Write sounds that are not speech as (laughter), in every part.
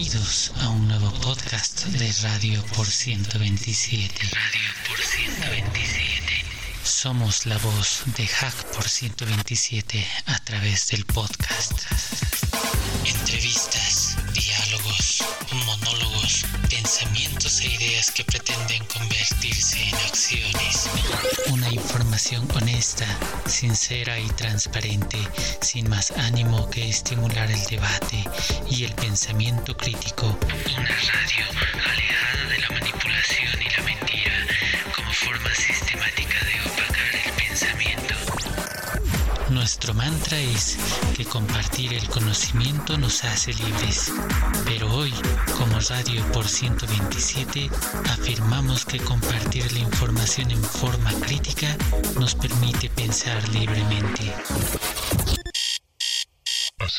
Bienvenidos a un nuevo podcast de Radio por 127. Radio por 127. Somos la voz de Hack por 127 a través del podcast. Entrevistas, monólogos, pensamientos e ideas que pretenden convertirse en acciones. Una información honesta, sincera y transparente, sin más ánimo que estimular el debate y el pensamiento crítico. Una radio alejada Nuestro mantra es que compartir el conocimiento nos hace libres, pero hoy, como Radio por 127, afirmamos que compartir la información en forma crítica nos permite pensar libremente.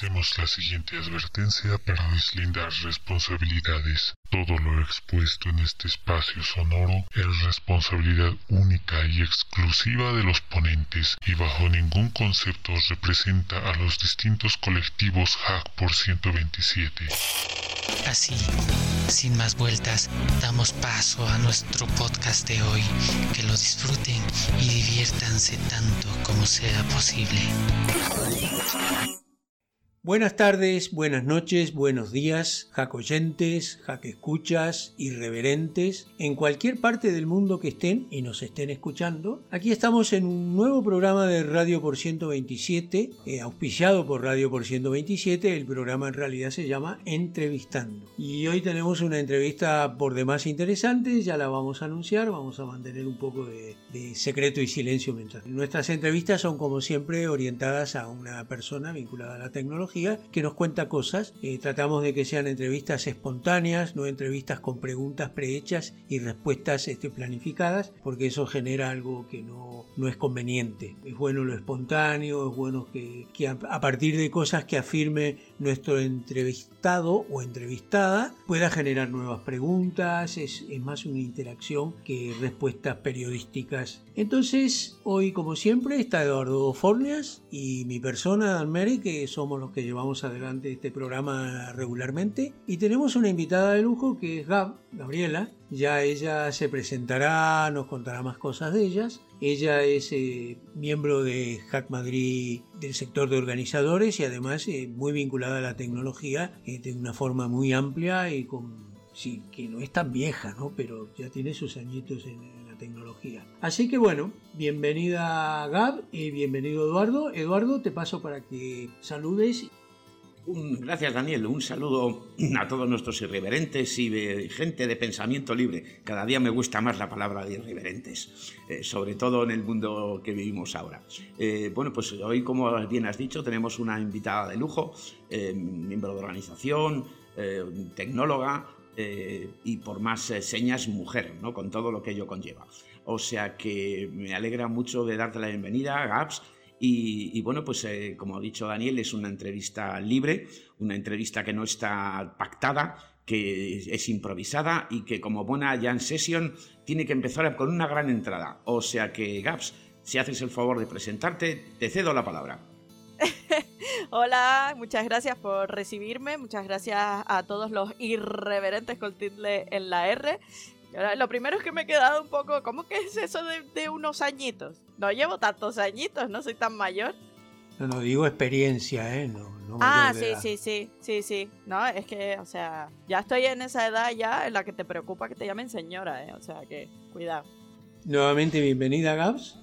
Hacemos la siguiente advertencia para deslindar responsabilidades. Todo lo expuesto en este espacio sonoro es responsabilidad única y exclusiva de los ponentes y bajo ningún concepto representa a los distintos colectivos Hack por 127. Así, sin más vueltas, damos paso a nuestro podcast de hoy. Que lo disfruten y diviértanse tanto como sea posible. Buenas tardes, buenas noches, buenos días, jacoyentes, escuchas, irreverentes, en cualquier parte del mundo que estén y nos estén escuchando. Aquí estamos en un nuevo programa de Radio por 127, eh, auspiciado por Radio por 127. El programa en realidad se llama Entrevistando. Y hoy tenemos una entrevista por demás interesante, ya la vamos a anunciar, vamos a mantener un poco de, de secreto y silencio mientras. Nuestras entrevistas son como siempre orientadas a una persona vinculada a la tecnología que nos cuenta cosas. Eh, tratamos de que sean entrevistas espontáneas, no entrevistas con preguntas prehechas y respuestas este, planificadas, porque eso genera algo que no, no es conveniente. Es bueno lo espontáneo, es bueno que, que a, a partir de cosas que afirme nuestro entrevistado o entrevistada pueda generar nuevas preguntas, es, es, más una interacción que respuestas periodísticas. Entonces, hoy como siempre está Eduardo Fornias y mi persona, Dan Mary, que somos los que llevamos adelante este programa regularmente. Y tenemos una invitada de lujo que es Gab, Gabriela. Ya ella se presentará, nos contará más cosas de ellas. Ella es eh, miembro de Hack Madrid del sector de organizadores y además eh, muy vinculada a la tecnología eh, de una forma muy amplia y con sí, que no es tan vieja, ¿no? pero ya tiene sus añitos en, tecnología. Así que bueno, bienvenida Gab y bienvenido Eduardo. Eduardo, te paso para que saludes. Gracias Daniel, un saludo a todos nuestros irreverentes y gente de pensamiento libre. Cada día me gusta más la palabra de irreverentes, eh, sobre todo en el mundo que vivimos ahora. Eh, bueno, pues hoy, como bien has dicho, tenemos una invitada de lujo, eh, miembro de organización, tecnóloga, eh, y por más eh, señas mujer, ¿no? con todo lo que ello conlleva. O sea que me alegra mucho de darte la bienvenida, Gaps. Y, y bueno, pues eh, como ha dicho Daniel, es una entrevista libre, una entrevista que no está pactada, que es improvisada y que como buena jam session tiene que empezar con una gran entrada. O sea que, Gaps, si haces el favor de presentarte, te cedo la palabra. Hola, muchas gracias por recibirme, muchas gracias a todos los irreverentes con tilde en la R. Lo primero es que me he quedado un poco, ¿cómo que es eso de, de unos añitos? No llevo tantos añitos, no soy tan mayor. No, no digo experiencia, ¿eh? No, no ah, sí, sí, sí, sí, sí. No, es que, o sea, ya estoy en esa edad ya en la que te preocupa que te llamen señora, ¿eh? O sea que, cuidado. Nuevamente, bienvenida, Gabs.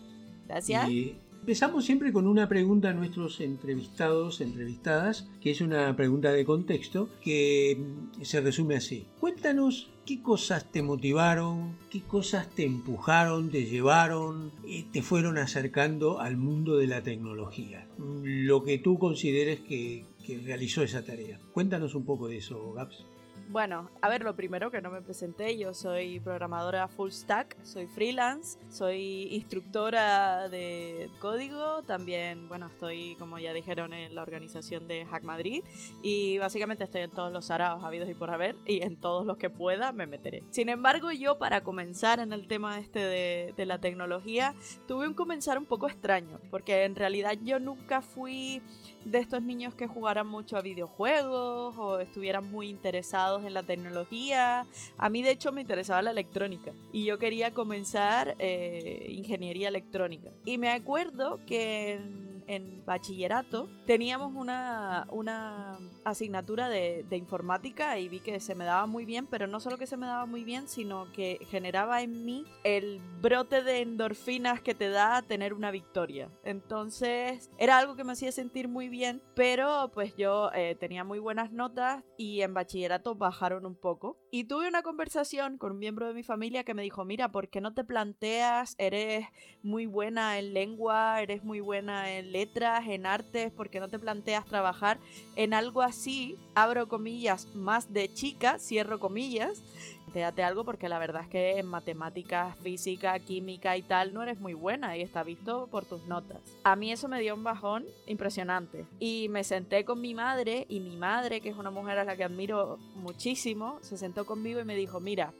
Gracias. Y empezamos siempre con una pregunta a nuestros entrevistados, entrevistadas, que es una pregunta de contexto, que se resume así. Cuéntanos qué cosas te motivaron, qué cosas te empujaron, te llevaron, te fueron acercando al mundo de la tecnología. Lo que tú consideres que, que realizó esa tarea. Cuéntanos un poco de eso, Gaps. Bueno, a ver, lo primero que no me presenté, yo soy programadora full stack, soy freelance, soy instructora de código, también, bueno, estoy, como ya dijeron, en la organización de Hack Madrid y básicamente estoy en todos los araos habidos y por haber y en todos los que pueda me meteré. Sin embargo, yo para comenzar en el tema este de, de la tecnología, tuve un comenzar un poco extraño, porque en realidad yo nunca fui de estos niños que jugaran mucho a videojuegos o estuvieran muy interesados en la tecnología. A mí de hecho me interesaba la electrónica y yo quería comenzar eh, ingeniería electrónica. Y me acuerdo que en bachillerato teníamos una, una asignatura de, informática y vi que se me daba muy bien, pero no solo que se me daba muy bien, sino que generaba en mí el brote de endorfinas que te da tener una victoria. Entonces era algo que me hacía sentir muy bien, pero pues yo eh, tenía muy buenas notas y en bachillerato bajaron un poco. Y tuve una conversación con un miembro de mi familia que me dijo, mira, ¿por qué no te planteas? Eres muy buena en lengua, eres muy buena en letras, en artes, porque no te planteas trabajar en algo así, abro comillas, más de chica, cierro comillas. Plantéate algo porque la verdad es que en matemáticas, física, química y tal no eres muy buena y está visto por tus notas. A mí eso me dio un bajón impresionante y me senté con mi madre y mi madre, que es una mujer a la que admiro muchísimo, se sentó conmigo y me dijo, mira,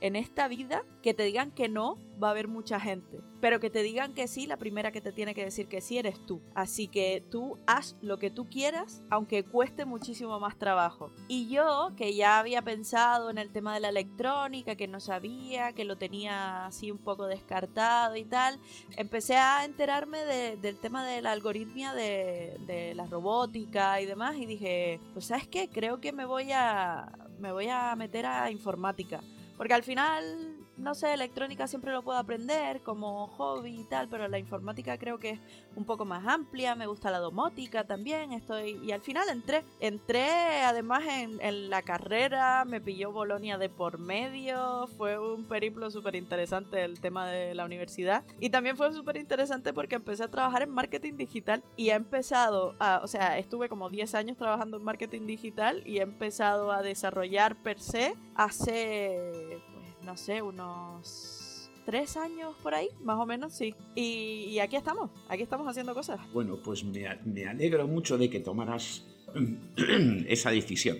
en esta vida que te digan que no va a haber mucha gente, pero que te digan que sí, la primera que te tiene que decir que sí eres tú. Así que tú haz lo que tú quieras, aunque cueste muchísimo más trabajo. Y yo, que ya había pensado en el tema de la electrónica, que no sabía, que lo tenía así un poco descartado y tal, empecé a enterarme del tema de la algoritmia de, de la robótica y demás y dije, pues sabes qué, creo que me voy a, me voy a meter a informática porque al final no sé, electrónica siempre lo puedo aprender como hobby y tal, pero la informática creo que es un poco más amplia, me gusta la domótica también, estoy y al final entré, entré además en, la carrera, me pilló Bolonia de por medio, fue un periplo súper interesante el tema de la universidad y también fue súper interesante porque empecé a trabajar en marketing digital y he empezado, a, o sea, estuve como 10 años trabajando en marketing digital y he empezado a desarrollar per se hace no sé, unos tres años por ahí, más o menos, sí. Y, aquí estamos, aquí estamos haciendo cosas. Bueno, pues me, alegro mucho de que tomaras (clears throat) esa decisión.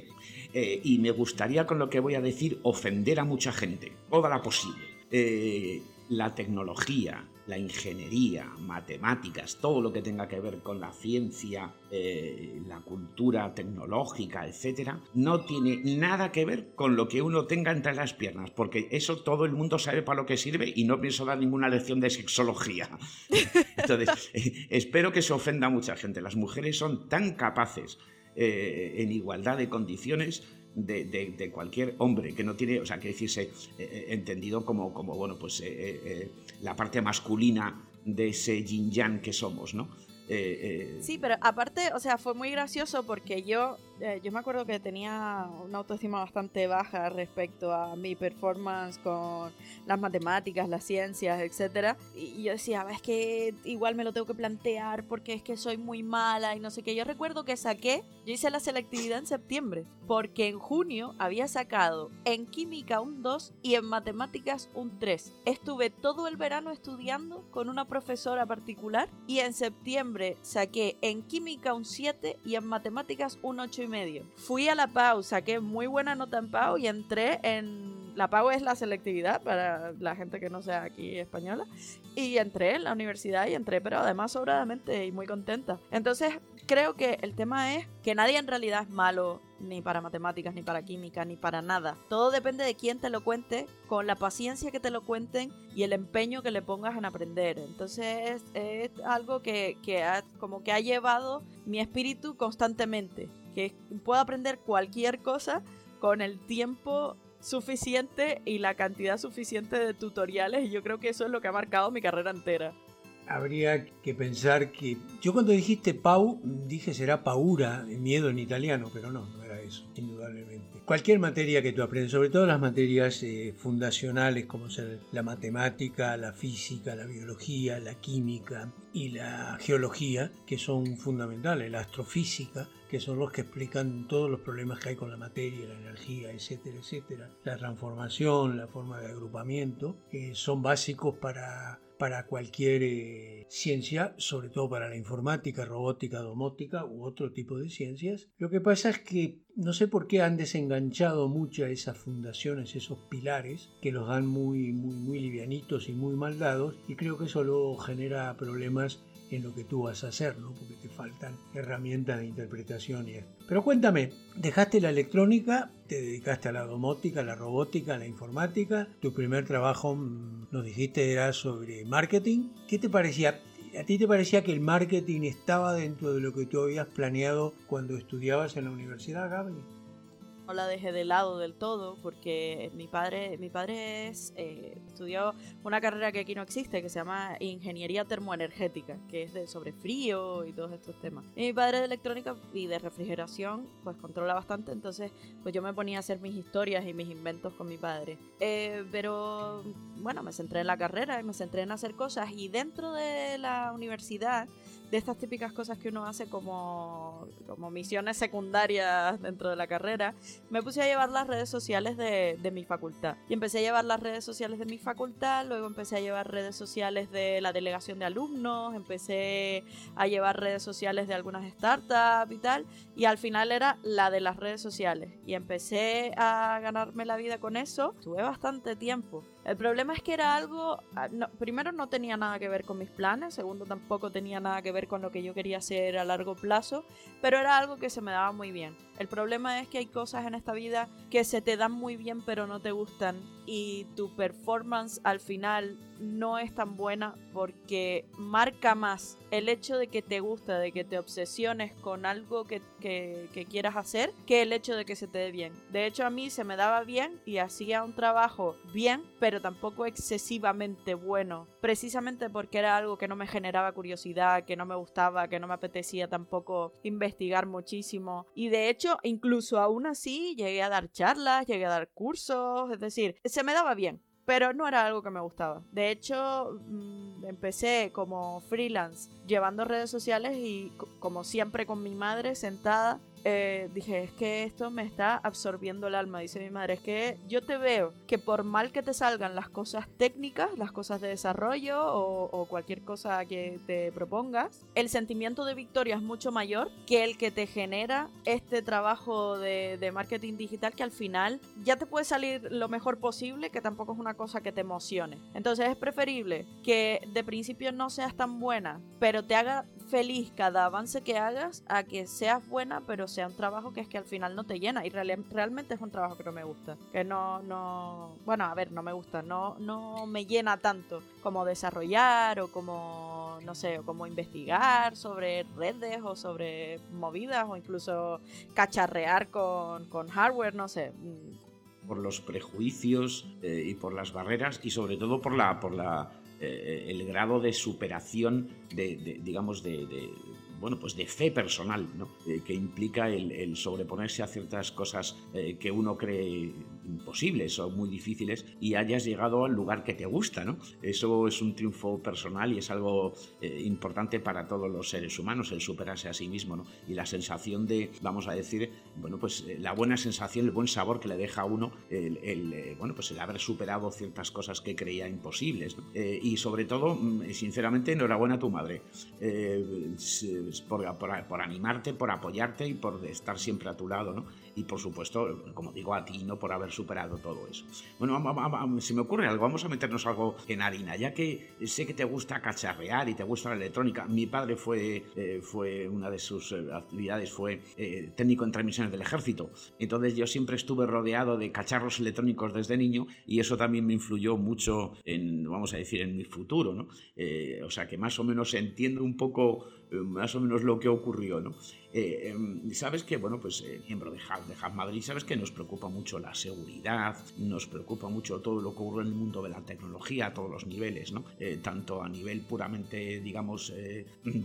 Eh, y me gustaría con lo que voy a decir ofender a mucha gente, toda la posible. Eh, la tecnología, la ingeniería, matemáticas, todo lo que tenga que ver con la ciencia, eh, la cultura tecnológica, etcétera, no tiene nada que ver con lo que uno tenga entre las piernas, porque eso todo el mundo sabe para lo que sirve y no pienso dar ninguna lección de sexología. (laughs) Entonces, (laughs) espero que se ofenda a mucha gente. Las mujeres son tan capaces eh, en igualdad de condiciones de, cualquier hombre que no tiene, o sea, que decirse, eh, eh, entendido como, como, bueno, pues eh, la parte masculina de ese yin yang que somos, ¿no? Sí, pero aparte, o sea, fue muy gracioso porque yo eh, yo me acuerdo que tenía una autoestima bastante baja respecto a mi performance con las matemáticas, las ciencias, etc. Y yo decía, es que igual me lo tengo que plantear porque es que soy muy mala y no sé qué. Yo recuerdo que saqué, yo hice la selectividad en septiembre, porque en junio había sacado en química un 2 y en matemáticas un 3. Estuve todo el verano estudiando con una profesora particular y en septiembre saqué en química un 7 y en matemáticas un 8 y medio. Fui a la PAU, saqué muy buena nota en PAU y entré en... La PAU es la selectividad para la gente que no sea aquí española. Y entré en la universidad y entré, pero además sobradamente y muy contenta. Entonces creo que el tema es que nadie en realidad es malo ni para matemáticas, ni para química, ni para nada. Todo depende de quién te lo cuente, con la paciencia que te lo cuenten y el empeño que le pongas en aprender. Entonces es, algo que, que ha, como que ha llevado mi espíritu constantemente que puedo aprender cualquier cosa con el tiempo suficiente y la cantidad suficiente de tutoriales y yo creo que eso es lo que ha marcado mi carrera entera. Habría que pensar que yo cuando dijiste Pau dije será Paura, miedo en italiano, pero no, no era eso, indudablemente. Cualquier materia que tú aprendes, sobre todo las materias eh, fundacionales como ser la matemática, la física, la biología, la química y la geología, que son fundamentales, la astrofísica, que son los que explican todos los problemas que hay con la materia, la energía, etcétera, etcétera. La transformación, la forma de agrupamiento, que son básicos para, para cualquier eh, ciencia, sobre todo para la informática, robótica, domótica u otro tipo de ciencias. Lo que pasa es que no sé por qué han desenganchado mucho esas fundaciones, esos pilares, que los dan muy, muy, muy livianitos y muy mal dados, y creo que eso luego genera problemas en lo que tú vas a hacer, ¿no? porque te faltan herramientas de interpretación y esto. Pero cuéntame, dejaste la electrónica, te dedicaste a la domótica, a la robótica, a la informática, tu primer trabajo, mm, nos dijiste, era sobre marketing. ¿Qué te parecía? ¿A ti te parecía que el marketing estaba dentro de lo que tú habías planeado cuando estudiabas en la universidad, Gabriel? No la dejé de lado del todo porque mi padre, mi padre es, eh, estudió una carrera que aquí no existe que se llama Ingeniería Termoenergética, que es de sobre frío y todos estos temas. Y mi padre de electrónica y de refrigeración, pues controla bastante, entonces pues yo me ponía a hacer mis historias y mis inventos con mi padre. Eh, pero bueno, me centré en la carrera y me centré en hacer cosas y dentro de la universidad de estas típicas cosas que uno hace como, como misiones secundarias dentro de la carrera, me puse a llevar las redes sociales de, de, mi facultad. Y empecé a llevar las redes sociales de mi facultad, luego empecé a llevar redes sociales de la delegación de alumnos, empecé a llevar redes sociales de algunas startups y tal, y al final era la de las redes sociales. Y empecé a ganarme la vida con eso, tuve bastante tiempo. El problema es que era algo, ah, primero no tenía nada que ver con mis planes, segundo tampoco tenía nada que ver con lo que yo quería hacer a largo plazo, pero era algo que se me daba muy bien. El problema es que hay cosas en esta vida que se te dan muy bien pero no te gustan y tu performance al final no es tan buena porque marca más el hecho de que te gusta, de que te obsesiones con algo que, que, quieras hacer, que el hecho de que se te dé bien. De hecho, a mí se me daba bien y hacía un trabajo bien, pero tampoco excesivamente bueno, precisamente porque era algo que no me generaba curiosidad, que no me gustaba, que no me apetecía tampoco investigar muchísimo. Y de hecho, incluso aún así, llegué a dar charlas, llegué a dar cursos, es decir, me daba bien pero no era algo que me gustaba. De hecho, mm, empecé como freelance llevando redes sociales y como siempre con mi madre sentada eh, dije, es que esto me está absorbiendo el alma, dice mi madre, es que yo te veo que por mal que te salgan las cosas técnicas, las cosas de desarrollo o, cualquier cosa que te propongas, el sentimiento de victoria es mucho mayor que el que te genera este trabajo de, de marketing digital que al final ya te puede salir lo mejor posible, que tampoco es una cosa que te emocione. Entonces es preferible que de principio no seas tan buena, pero te haga feliz cada avance que hagas a que seas buena, pero sea un trabajo que es que al final no te llena. Y realmente es un trabajo que no me gusta. Que no, no. Bueno, a ver, no me gusta. No, no me llena tanto como desarrollar o como, no sé, o como investigar sobre redes o sobre movidas o incluso cacharrear con, con hardware, no sé por los prejuicios eh, y por las barreras y sobre todo por la por la eh, el grado de superación de, digamos, de, bueno, pues de fe personal, ¿no? Eh, que implica el, sobreponerse a ciertas cosas eh, que uno cree imposibles o muy difíciles y hayas llegado al lugar que te gusta, ¿no? Eso es un triunfo personal y es algo eh, importante para todos los seres humanos, el superarse a sí mismo, ¿no? Y la sensación de, vamos a decir, bueno, pues la buena sensación, el buen sabor que le deja a uno el, bueno, pues el haber superado ciertas cosas que creía imposibles, y sobre todo, mm, sinceramente, enhorabuena a tu madre por, por, animarte, por apoyarte y por estar siempre a tu lado, ¿no? Y por supuesto, como digo, a ti, ¿no? Por haber superado todo eso. Bueno, si me ocurre algo, vamos a meternos algo en harina, ya que sé que te gusta cacharrear y te gusta la electrónica. Mi padre fue, eh, fue una de sus eh, actividades, fue eh, técnico en transmisiones del ejército. Entonces yo siempre estuve rodeado de cacharros electrónicos desde niño y eso también me influyó mucho en, vamos a decir, en mi futuro, ¿no? o sea que más o menos entiendo un poco más o menos lo que ocurrió, ¿no? Eh, em, sabes que, bueno, pues eh, miembro de Hub, Madrid, sabes que nos preocupa mucho la seguridad, nos preocupa mucho todo lo que ocurre en el mundo de la tecnología a todos los niveles, ¿no? Eh, tanto a nivel puramente, digamos,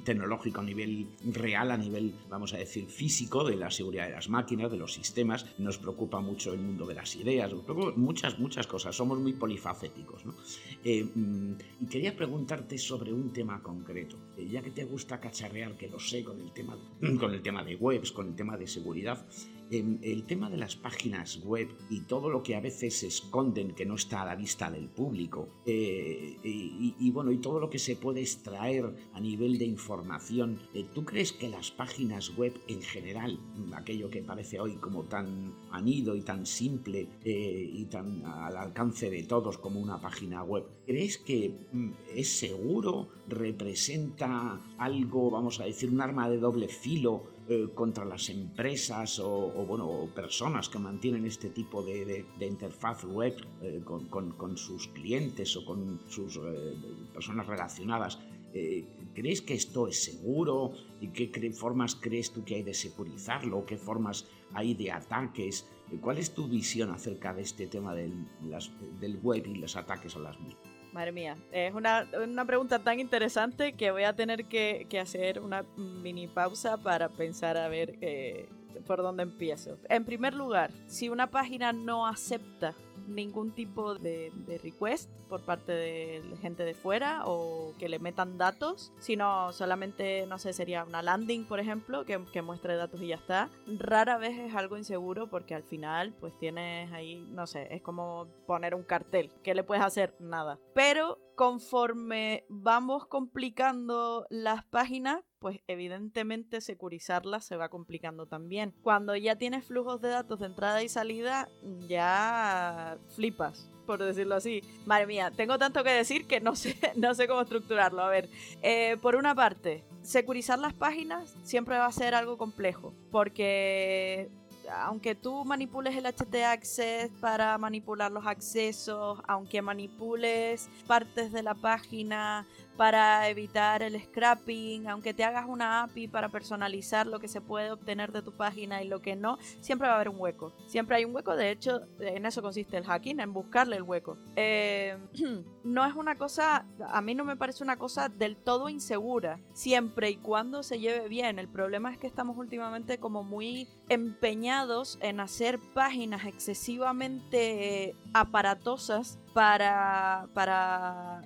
tecnológico, a nivel real, a nivel, vamos a decir, físico, de la seguridad de las máquinas, de los sistemas, nos preocupa mucho el mundo de las ideas, muchas, muchas cosas, somos muy polifacéticos, ¿no? Mm, y quería preguntarte sobre un tema concreto, ya que te gusta cacharrear, que lo sé, con el tema, con el tema de webs, con el tema de seguridad. Em, el tema de las páginas web y todo lo que a veces se esconden que no está a la vista del público eh, y, bueno, y todo lo que se puede extraer a nivel de información, eh, ¿tú crees que las páginas web en general, aquello que parece hoy como tan anido y tan simple eh, y tan al alcance de todos como una página web, ¿crees que mm, es seguro? ¿Representa algo, vamos a decir, un arma de doble filo eh, contra las empresas o, bueno, personas que mantienen este tipo de, interfaz web eh, con, sus clientes o con sus eh, personas relacionadas. ¿Crees que esto es seguro? ¿Y qué formas crees tú que hay de securizarlo? ¿Qué formas hay de ataques? ¿Cuál es tu visión acerca de este tema del, del web y los ataques a las mismas? Madre mía, es una, pregunta tan interesante que voy a tener que, hacer una mini pausa para pensar a ver eh, por dónde empiezo. En primer lugar, si una página no acepta ningún tipo de, request por parte de gente de fuera o que le metan datos, sino solamente, no sé, sería una landing, por ejemplo, que, que muestre datos y ya está. Rara vez es algo inseguro porque al final, pues tienes ahí, no sé, es como poner un cartel. ¿Qué le puedes hacer? Nada. Pero conforme vamos complicando las páginas, pues evidentemente securizarlas se va complicando también. Cuando ya tienes flujos de datos de entrada y salida, ya flipas por decirlo así. Madre mía, tengo tanto que decir que no sé, (laughs) no sé cómo estructurarlo. A ver, eh, por una parte, securizar las páginas siempre va a ser algo complejo, porque aunque tú manipules el HT Access para manipular los accesos, aunque manipules partes de la página para evitar el scrapping, aunque te hagas una API para personalizar lo que se puede obtener de tu página y lo que no, siempre va a haber un hueco. Siempre hay un hueco, de hecho, en eso consiste el hacking, en buscarle el hueco. Eh, (clears throat) no es una cosa, a mí no me parece una cosa del todo insegura, siempre y cuando se lleve bien. El problema es que estamos últimamente como muy empeñados en hacer páginas excesivamente aparatosas para, para...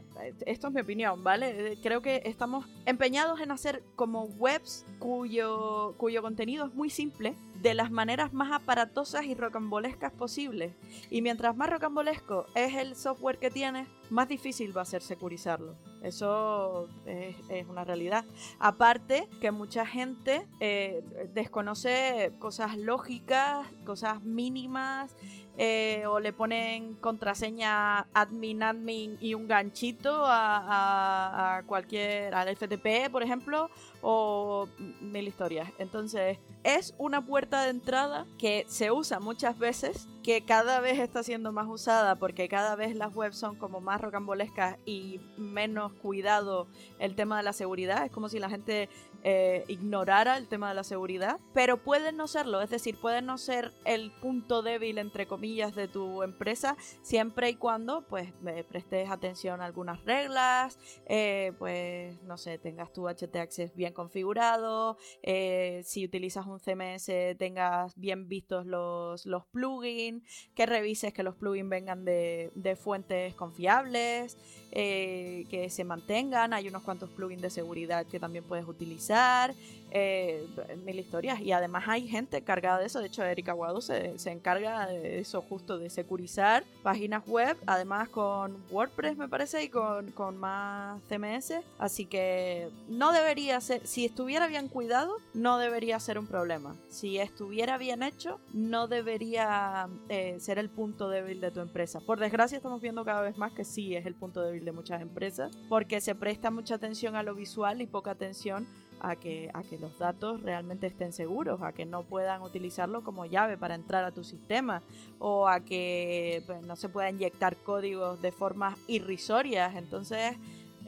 Esto es mi opinión, ¿vale? Creo que estamos empeñados en hacer como webs cuyo, cuyo contenido es muy simple, de las maneras más aparatosas y rocambolescas posibles. Y mientras más rocambolesco es el software que tienes, más difícil va a ser securizarlo. Eso es, una realidad. Aparte que mucha gente eh, desconoce cosas lógicas, cosas mínimas eh, o le ponen contraseña admin admin y un ganchito a, cualquier, al FTP, por ejemplo, o mil historias. Entonces, es una puerta de entrada que se usa muchas veces, que cada vez está siendo más usada porque cada vez las webs son como más rocambolescas y menos cuidado el tema de la seguridad. Es como si la gente eh, ignorara el tema de la seguridad, pero puede no serlo, es decir, puede no ser el punto débil, entre comillas, de tu empresa, siempre y cuando, pues, prestes atención a algunas reglas, eh, pues, no sé, tengas tu HT Access bien configurado, eh, si utilizas un CMS tengas bien vistos los, los plugins, que revises que los plugins vengan de, de fuentes confiables, que se mantengan, hay unos cuantos plugins de seguridad que también puedes utilizar eh, mil historias. Y además hay gente cargada de eso. De hecho, Erika Guado se, encarga de eso, justo de securizar páginas web, además con WordPress, me parece, y con, con más CMS. Así que no debería ser, si estuviera bien cuidado, no debería ser un problema. Si estuviera bien hecho, no debería eh, ser el punto débil de tu empresa. Por desgracia, estamos viendo cada vez más que sí es el punto débil de muchas empresas, porque se presta mucha atención a lo visual y poca atención a que, a que los datos realmente estén seguros, a que no puedan utilizarlo como llave para entrar a tu sistema o a que pues, no se pueda inyectar códigos de formas irrisorias. Entonces,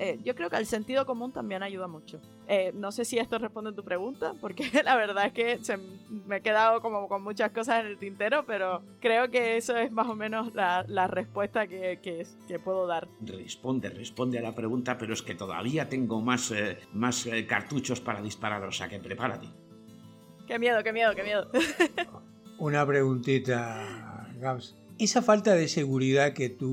eh, yo creo que el sentido común también ayuda mucho. Eh, no sé si esto responde a tu pregunta, porque (laughs) la verdad es que se, me he quedado como con muchas cosas en el tintero, pero creo que eso es más o menos la, la respuesta que, que, que, puedo dar. Responde, responde a la pregunta, pero es que todavía tengo más, eh, más cartuchos para disparar, o sea que prepárate. Qué miedo, qué miedo, qué miedo. (laughs) Una preguntita, Gabs. Esa falta de seguridad que tú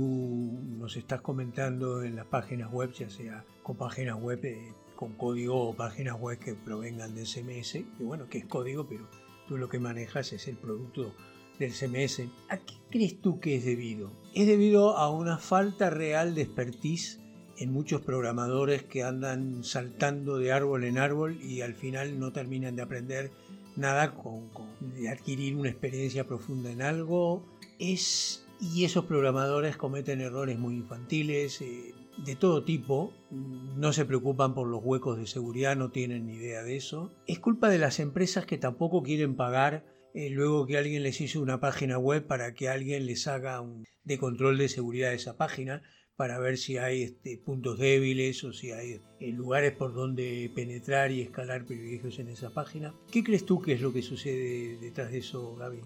nos estás comentando en las páginas web, ya sea con páginas web eh, con código o páginas web que provengan de SMS, que bueno, que es código, pero tú lo que manejas es el producto del CMS. ¿A qué crees tú que es debido? Es debido a una falta real de expertise en muchos programadores que andan saltando de árbol en árbol y al final no terminan de aprender nada con, de adquirir una experiencia profunda en algo. Es y esos programadores cometen errores muy infantiles, eh, de todo tipo, no se preocupan por los huecos de seguridad, no tienen ni idea de eso. Es culpa de las empresas que tampoco quieren pagar eh, luego que alguien les hizo una página web para que alguien les haga un de control de seguridad de esa página para ver si hay este, puntos débiles o si hay eh, lugares por donde penetrar y escalar privilegios en esa página. ¿Qué crees tú que es lo que sucede detrás de eso, Gaby?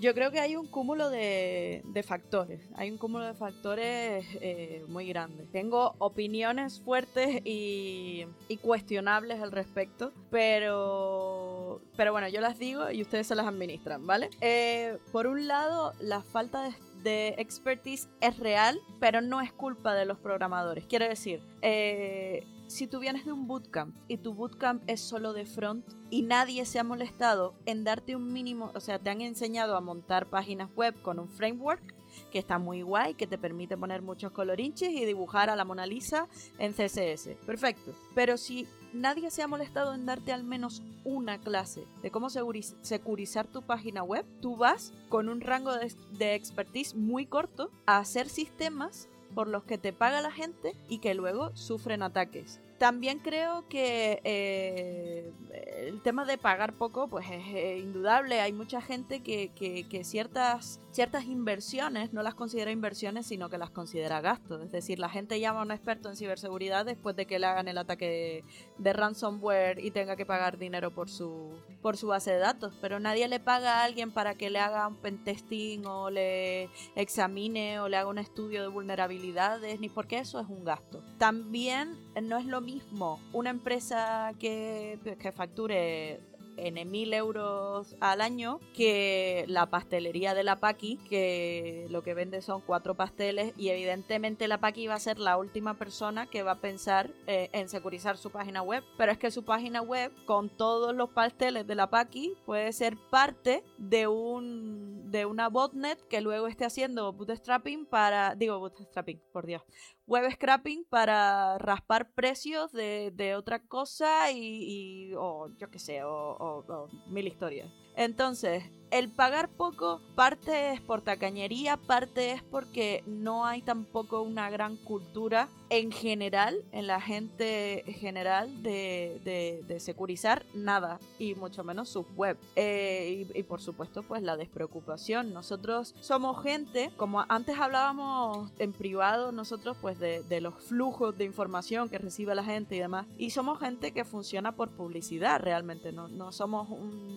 Yo creo que hay un cúmulo de, factores, hay un cúmulo de factores eh, muy grande. Tengo opiniones fuertes y, cuestionables al respecto, pero, pero bueno, yo las digo y ustedes se las administran, ¿vale? Eh, por un lado, la falta de de expertise es real, pero no es culpa de los programadores. Quiero decir, eh, si tú vienes de un bootcamp y tu bootcamp es solo de front y nadie se ha molestado en darte un mínimo, o sea, te han enseñado a montar páginas web con un framework que está muy guay, que te permite poner muchos colorinches y dibujar a la Mona Lisa en CSS. Perfecto. Pero si nadie se ha molestado en darte al menos una clase de cómo securizar tu página web, tú vas con un rango de, expertise muy corto a hacer sistemas por los que te paga la gente y que luego sufren ataques. También creo que eh, el tema de pagar poco pues es eh, indudable. Hay mucha gente que, que, ciertas, ciertas inversiones no las considera inversiones, sino que las considera gastos. Es decir, la gente llama a un experto en ciberseguridad después de que le hagan el ataque de, ransomware y tenga que pagar dinero por su, por su base de datos. Pero nadie le paga a alguien para que le haga un pentesting o le examine o le haga un estudio de vulnerabilidades, ni porque eso es un gasto. También no es lo mismo una empresa que, que facture en mil euros al año que la pastelería de la Paqui, que lo que vende son cuatro pasteles y evidentemente la Paqui va a ser la última persona que va a pensar eh, en securizar su página web. Pero es que su página web, con todos los pasteles de la Paqui, puede ser parte de un de una botnet que luego esté haciendo bootstrapping para, digo bootstrapping, por Dios, web scrapping para raspar precios de, de otra cosa y, o yo qué sé, o mil historias. Entonces, el pagar poco, parte es por tacañería, parte es porque no hay tampoco una gran cultura en general, en la gente general, de, de, securizar nada, y mucho menos sus web. Eh, y, por supuesto, pues la despreocupación. Nosotros somos gente, como antes hablábamos en privado, nosotros pues de, de los flujos de información que recibe la gente y demás, y somos gente que funciona por publicidad realmente, no, no somos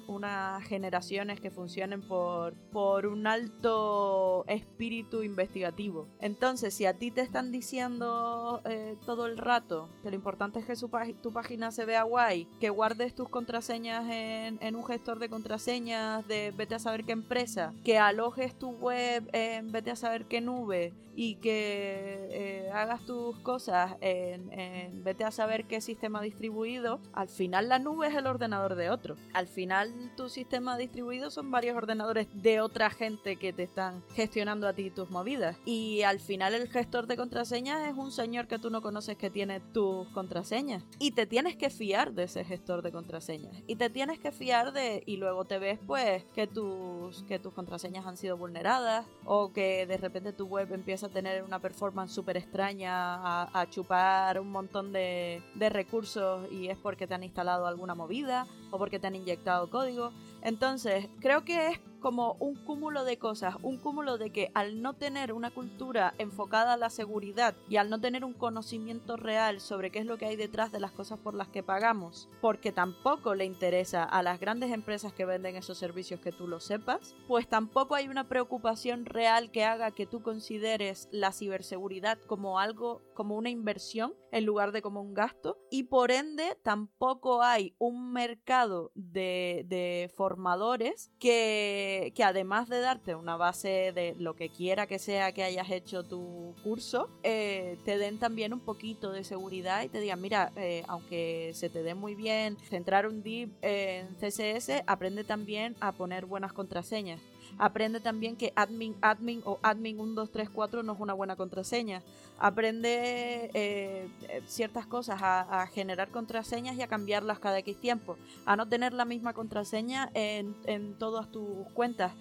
unas generaciones que funcionen por, por un alto espíritu investigativo. Entonces, si a ti te están diciendo eh, todo el rato que lo importante es que tu página se vea guay, que guardes tus contraseñas en, un gestor de contraseñas de vete a saber qué empresa, que alojes tu web en vete a saber qué nube y que eh, hagas tus cosas en, en vete a saber qué sistema distribuido, al final la nube es el ordenador de otro. Al final tu sistema distribuido son varios ordenadores de otra gente que te están gestionando a ti tus movidas. Y al final el gestor de contraseñas es un señor que tú no conoces que tiene tus contraseñas. Y te tienes que fiar de ese gestor de contraseñas. Y te tienes que fiar de... Y luego te ves pues que tus, que tus contraseñas han sido vulneradas o que de repente tu web empieza a tener una performance súper extraña, a, chupar un montón de, de recursos y es porque te han instalado alguna movida o porque te han inyectado código. Entonces, creo que es como un cúmulo de cosas, un cúmulo de que al no tener una cultura enfocada a la seguridad y al no tener un conocimiento real sobre qué es lo que hay detrás de las cosas por las que pagamos, porque tampoco le interesa a las grandes empresas que venden esos servicios que tú lo sepas, pues tampoco hay una preocupación real que haga que tú consideres la ciberseguridad como algo, como una inversión en lugar de como un gasto, y por ende tampoco hay un mercado de, formadores que que, además de darte una base de lo que quiera que sea que hayas hecho tu curso, eh, te den también un poquito de seguridad y te digan, mira, eh, aunque se te dé muy bien centrar un div en CSS, aprende también a poner buenas contraseñas. Aprende también que admin, admin o admin 1234 no es una buena contraseña. Aprende eh, ciertas cosas, a, a, generar contraseñas y a cambiarlas cada X tiempo. A no tener la misma contraseña en, en todas tus cuentas.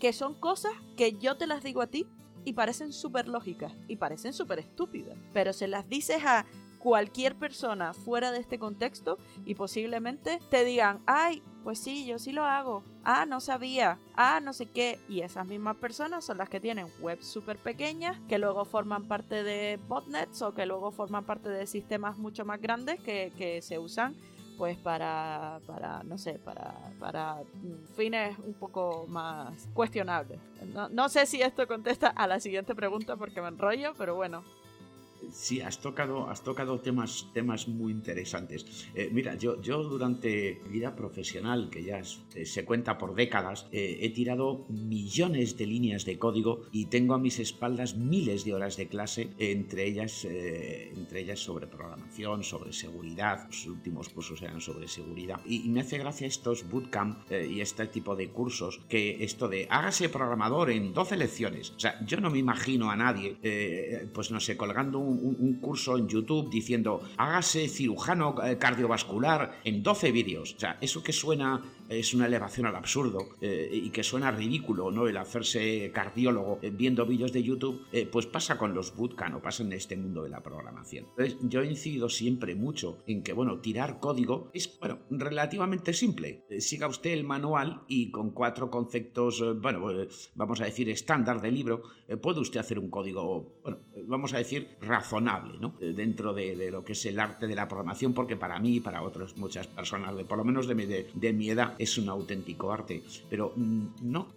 Que son cosas que yo te las digo a ti y parecen súper lógicas y parecen súper estúpidas. Pero se las dices a cualquier persona fuera de este contexto y posiblemente te digan, ay, pues sí, yo sí lo hago. Ah, no sabía. Ah, no sé qué. Y esas mismas personas son las que tienen webs súper pequeñas, que luego forman parte de botnets o que luego forman parte de sistemas mucho más grandes que, que se usan pues para, para no sé, para, para fines un poco más cuestionables. No, no sé si esto contesta a la siguiente pregunta porque me enrollo, pero bueno, Sí, has tocado, has tocado temas, temas muy interesantes. Eh, mira, yo, yo durante mi vida profesional, que ya eh, se cuenta por décadas, eh, he tirado millones de líneas de código y tengo a mis espaldas miles de horas de clase, entre ellas, entre ellas sobre programación, sobre seguridad. Los últimos cursos eran sobre seguridad. Y, me hace gracia estos bootcamp y este tipo de cursos, que esto de hágase programador en 12 lecciones. O sea, yo no me imagino a nadie, pues no sé, colgando un un, curso en YouTube diciendo hágase cirujano eh, cardiovascular en 12 vídeos. O sea, eso que suena es una elevación al absurdo eh, y que suena ridículo, ¿no? El hacerse cardiólogo eh, viendo vídeos de YouTube, pues pasa con los bootcamp o pasa en este mundo de la programación. Entonces, yo he incidido siempre mucho en que, bueno, tirar código es, bueno, relativamente simple. siga usted el manual y con cuatro conceptos, bueno, vamos a decir estándar de libro, puede usted hacer un código, bueno, vamos a decir razonable ¿no? Eh, dentro de, lo que es el arte de la programación, porque para mí y para otras muchas personas, por lo menos de mi, de, mi edad, es un auténtico arte. Pero mm, no,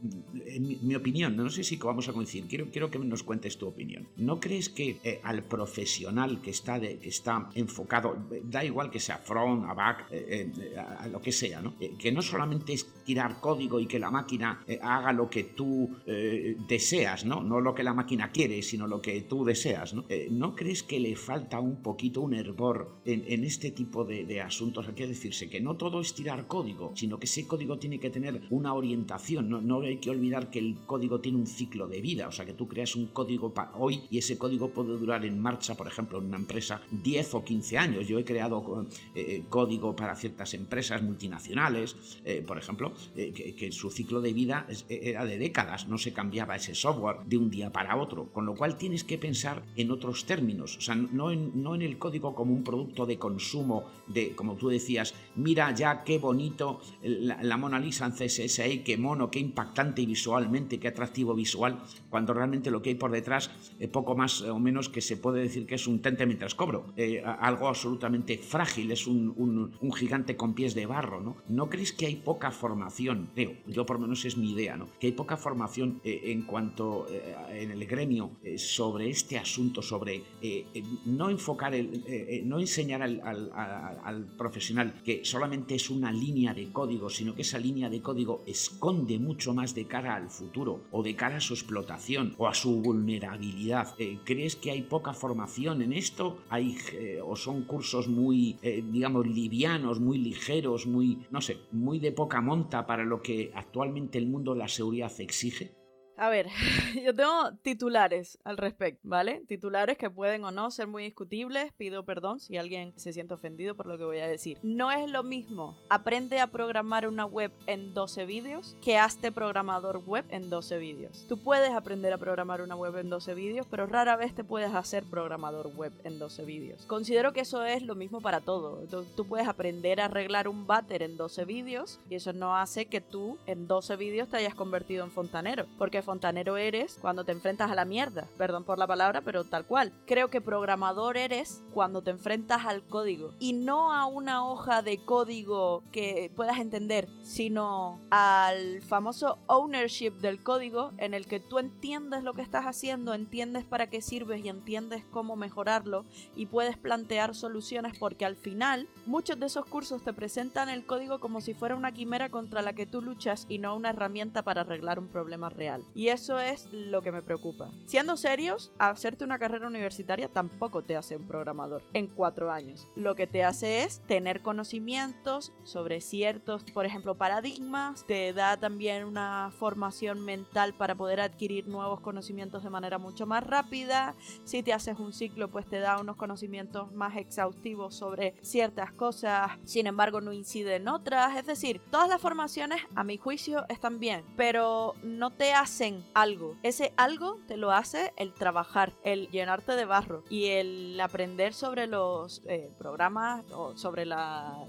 en mi, opinión, no sé si vamos a coincidir, quiero, quiero que nos cuentes tu opinión. ¿No crees que eh, al profesional que está, de, que está enfocado, da igual que sea front, a back, eh, a, lo que sea, ¿no? que no solamente es tirar código y que la máquina haga lo que tú deseas, ¿no? no lo que la máquina quiere, sino lo que tú deseas, ¿no? ¿no crees que le falta un poquito un hervor en, este tipo de, asuntos? Hay que decirse que no todo es tirar código, sino que ese código tiene que tener una orientación. No, hay que olvidar que el código tiene un ciclo de vida, o sea que tú creas un código para hoy y ese código puede durar en marcha, por ejemplo, en una empresa 10 o 15 años. Yo he creado eh, eh, código para ciertas empresas multinacionales, eh, por ejemplo, que, su ciclo de vida era de décadas, no se cambiaba ese software de un día para otro, con lo cual tienes que pensar en otros términos, o sea, no en, no en el código como un producto de consumo, de, como tú decías, mira ya qué bonito la, Mona Lisa en CSS, qué mono, qué impactante visualmente, qué atractivo visual, cuando realmente lo que hay por detrás, es poco más o menos que se puede decir que es un tente mientras cobro, eh, algo absolutamente frágil, es un, un, gigante con pies de barro, ¿no? ¿No crees que hay poca formación? Creo, yo por lo menos es mi idea, ¿no? Que hay poca formación eh, en cuanto eh, en el gremio sobre este asunto, sobre eh, eh, no enfocar, el, eh, no enseñar al, profesional que solamente es una línea de código, sino que esa línea de código esconde mucho más de cara al futuro o de cara a su explotación o a su vulnerabilidad. ¿Crees que hay poca formación en esto? ¿Hay, ¿O son cursos muy, digamos, livianos, muy ligeros, muy, no sé, muy de poca monta para lo que actualmente el mundo de la seguridad exige? A ver, (laughs) yo tengo titulares al respecto, ¿vale? Titulares que pueden o no ser muy discutibles. Pido perdón si alguien se siente ofendido por lo que voy a decir. No es lo mismo aprende a programar una web en 12 vídeos que hazte programador web en 12 vídeos. Tú puedes aprender a programar una web en 12 vídeos, pero rara vez te puedes hacer programador web en 12 vídeos. Considero que eso es lo mismo para todo. Tú, puedes aprender a arreglar un váter en 12 vídeos y eso no hace que tú en 12 vídeos te hayas convertido en fontanero. Porque fontanero eres cuando te enfrentas a la mierda. Perdón por la palabra, pero tal cual. Creo que programador eres cuando te enfrentas al código. Y no a una hoja de código que puedas entender, sino al famoso ownership del código en el que tú entiendes lo que estás haciendo, entiendes para qué sirves y entiendes cómo mejorarlo y puedes plantear soluciones porque al final muchos de esos cursos te presentan el código como si fuera una quimera contra la que tú luchas y no una herramienta para arreglar un problema real. Y eso es lo que me preocupa. Siendo serios, hacerte una carrera universitaria tampoco te hace un programador en cuatro años. Lo que te hace es tener conocimientos sobre ciertos, por ejemplo, paradigmas, te da también una formación mental para poder adquirir nuevos conocimientos de manera mucho más rápida. Si te haces un ciclo, pues te da unos conocimientos más exhaustivos sobre ciertas cosas, sin embargo no incide en otras. Es decir, todas las formaciones, a mi juicio, están bien, pero no te algo. Ese algo te lo hace el trabajar, el llenarte de barro y el aprender sobre los eh, programas o sobre la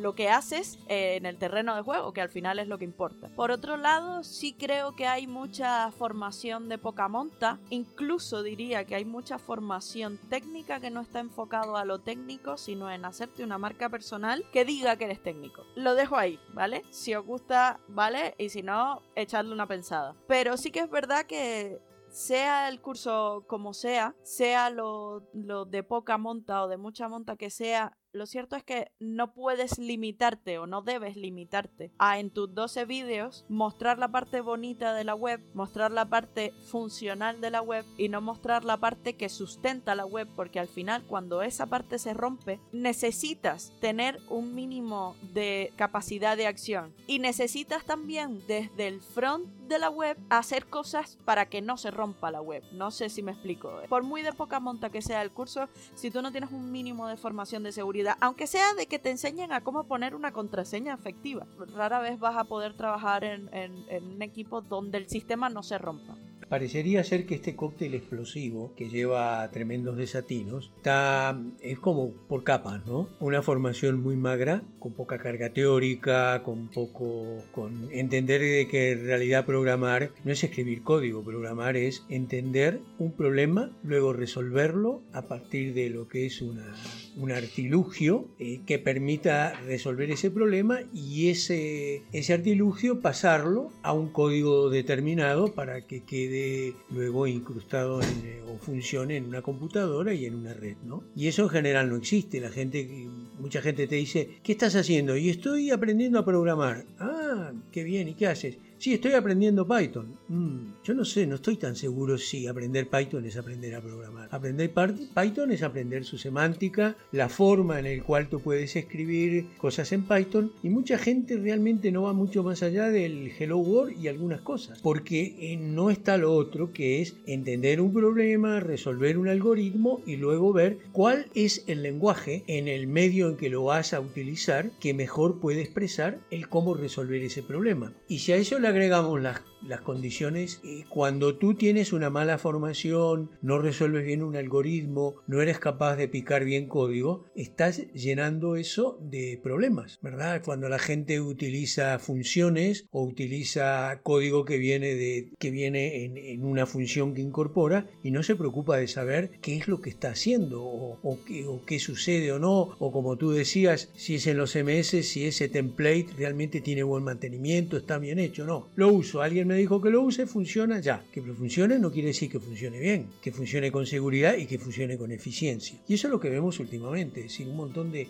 lo que haces eh, en el terreno de juego, que al final es lo que importa. Por otro lado, sí creo que hay mucha formación de poca monta, incluso diría que hay mucha formación técnica que no está enfocado a lo técnico, sino en hacerte una marca personal que diga que eres técnico. Lo dejo ahí, ¿vale? Si os gusta, ¿vale? Y si no, echadle una pensada. Pero sí que es verdad que sea el curso como sea, sea lo, lo, de poca monta o de mucha monta que sea, lo cierto es que no puedes limitarte o no debes limitarte a en tus 12 vídeos mostrar la parte bonita de la web, mostrar la parte funcional de la web y no mostrar la parte que sustenta la web porque al final cuando esa parte se rompe necesitas tener un mínimo de capacidad de acción y necesitas también desde el front de la web hacer cosas para que no se rompa la web. No sé si me explico. Por muy de poca monta que sea el curso, si tú no tienes un mínimo de formación de seguridad aunque sea de que te enseñen a cómo poner una contraseña efectiva. Rara vez vas a poder trabajar en, en un equipo donde el sistema no se rompa. Parecería ser que este cóctel explosivo, que lleva tremendos desatinos, está, es como por capas, ¿no? Una formación muy magra, con poca carga teórica, con poco. con entender de que en realidad programar no es escribir código, programar es entender un problema, luego resolverlo a partir de lo que es una, un artilugio eh, que permita resolver ese problema y ese, ese artilugio pasarlo a un código determinado para que quede luego incrustado eh, o funcione en una computadora y en una red, ¿no? Y eso en general no existe. La gente, mucha gente te dice, ¿qué estás haciendo? Y estoy aprendiendo a programar. Ah, qué bien, ¿y qué haces? Sí, estoy aprendiendo Python. Mm, yo no sé, no estoy tan seguro si aprender Python es aprender a programar. Aprender Python es aprender su semántica, la forma en la cual tú puedes escribir cosas en Python y mucha gente realmente no va mucho más allá del Hello World y algunas cosas, porque eh, no está lo otro que es entender un problema, resolver un algoritmo y luego ver cuál es el lenguaje en el medio en que lo vas a utilizar que mejor puede expresar el cómo resolver ese problema. Y si a eso le agregamos las, las condiciones, y cuando tú tienes una mala formación, no resuelves bien un algoritmo, no eres capaz de picar bien código, estás llenando eso de problemas, ¿verdad? Cuando la gente utiliza funciones o utiliza código que viene, de, que viene en, en una función que incorpora y no se preocupa de saber qué es lo que está haciendo o, o, qué, o qué sucede o no, o como tú decías, si es en los MS, si ese template realmente tiene buen mantenimiento, está bien hecho, no lo uso, alguien me dijo que lo use, funciona ya. Que funcione no quiere decir que funcione bien, que funcione con seguridad y que funcione con eficiencia. Y eso es lo que vemos últimamente, es decir, un montón de,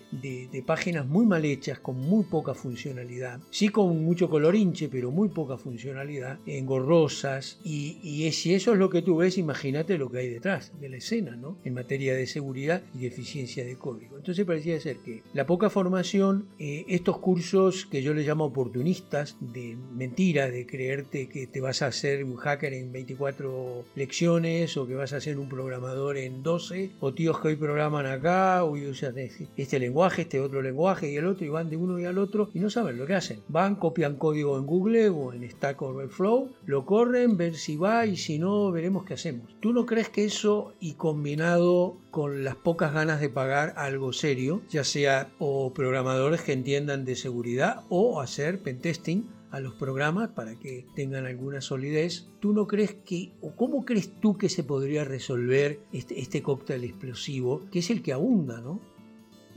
páginas muy mal hechas, con muy poca funcionalidad, sí con mucho color hinche, pero muy poca funcionalidad, engorrosas, y, y si eso es lo que tú ves, imagínate lo que hay detrás de la escena, ¿no? En materia de seguridad y de eficiencia de código. Entonces parecía ser que la poca formación, eh, estos cursos que yo les llamo oportunistas, de mentira, de creerte que te vas a hacer un hacker en 24 lecciones o que vas a ser un programador en 12 o tíos que hoy programan acá o usan este lenguaje, este otro lenguaje y el otro y van de uno y al otro y no saben lo que hacen. Van, copian código en Google o en Stack Overflow, lo corren, ver si va y si no, veremos qué hacemos. ¿Tú no crees que eso y combinado con las pocas ganas de pagar algo serio, ya sea o programadores que entiendan de seguridad o hacer pentesting, a los programas para que tengan alguna solidez. ¿Tú no crees que, o cómo crees tú que se podría resolver este, este cóctel explosivo, que es el que abunda, ¿no?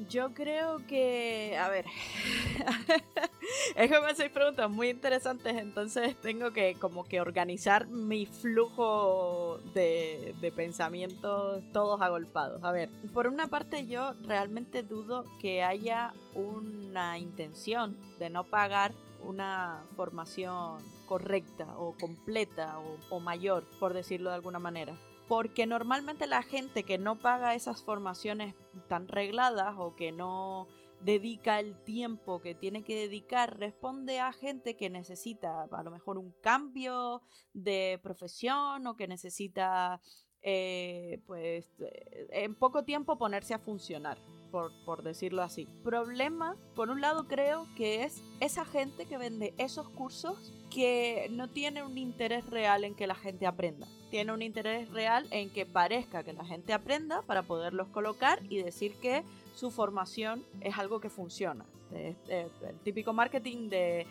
Yo creo que, a ver, (laughs) es que me hacéis preguntas muy interesantes, entonces tengo que como que organizar mi flujo de, de pensamientos todos agolpados. A ver, por una parte yo realmente dudo que haya una intención de no pagar una formación correcta o completa o, mayor, por decirlo de alguna manera. Porque normalmente la gente que no paga esas formaciones tan regladas o que no dedica el tiempo que tiene que dedicar responde a gente que necesita a lo mejor un cambio de profesión o que necesita eh, pues eh, en poco tiempo ponerse a funcionar, por, decirlo así. Problema, por un lado creo que es esa gente que vende esos cursos que no tiene un interés real en que la gente aprenda. Tiene un interés real en que parezca que la gente aprenda para poderlos colocar y decir que su formación es algo que funciona. El típico marketing de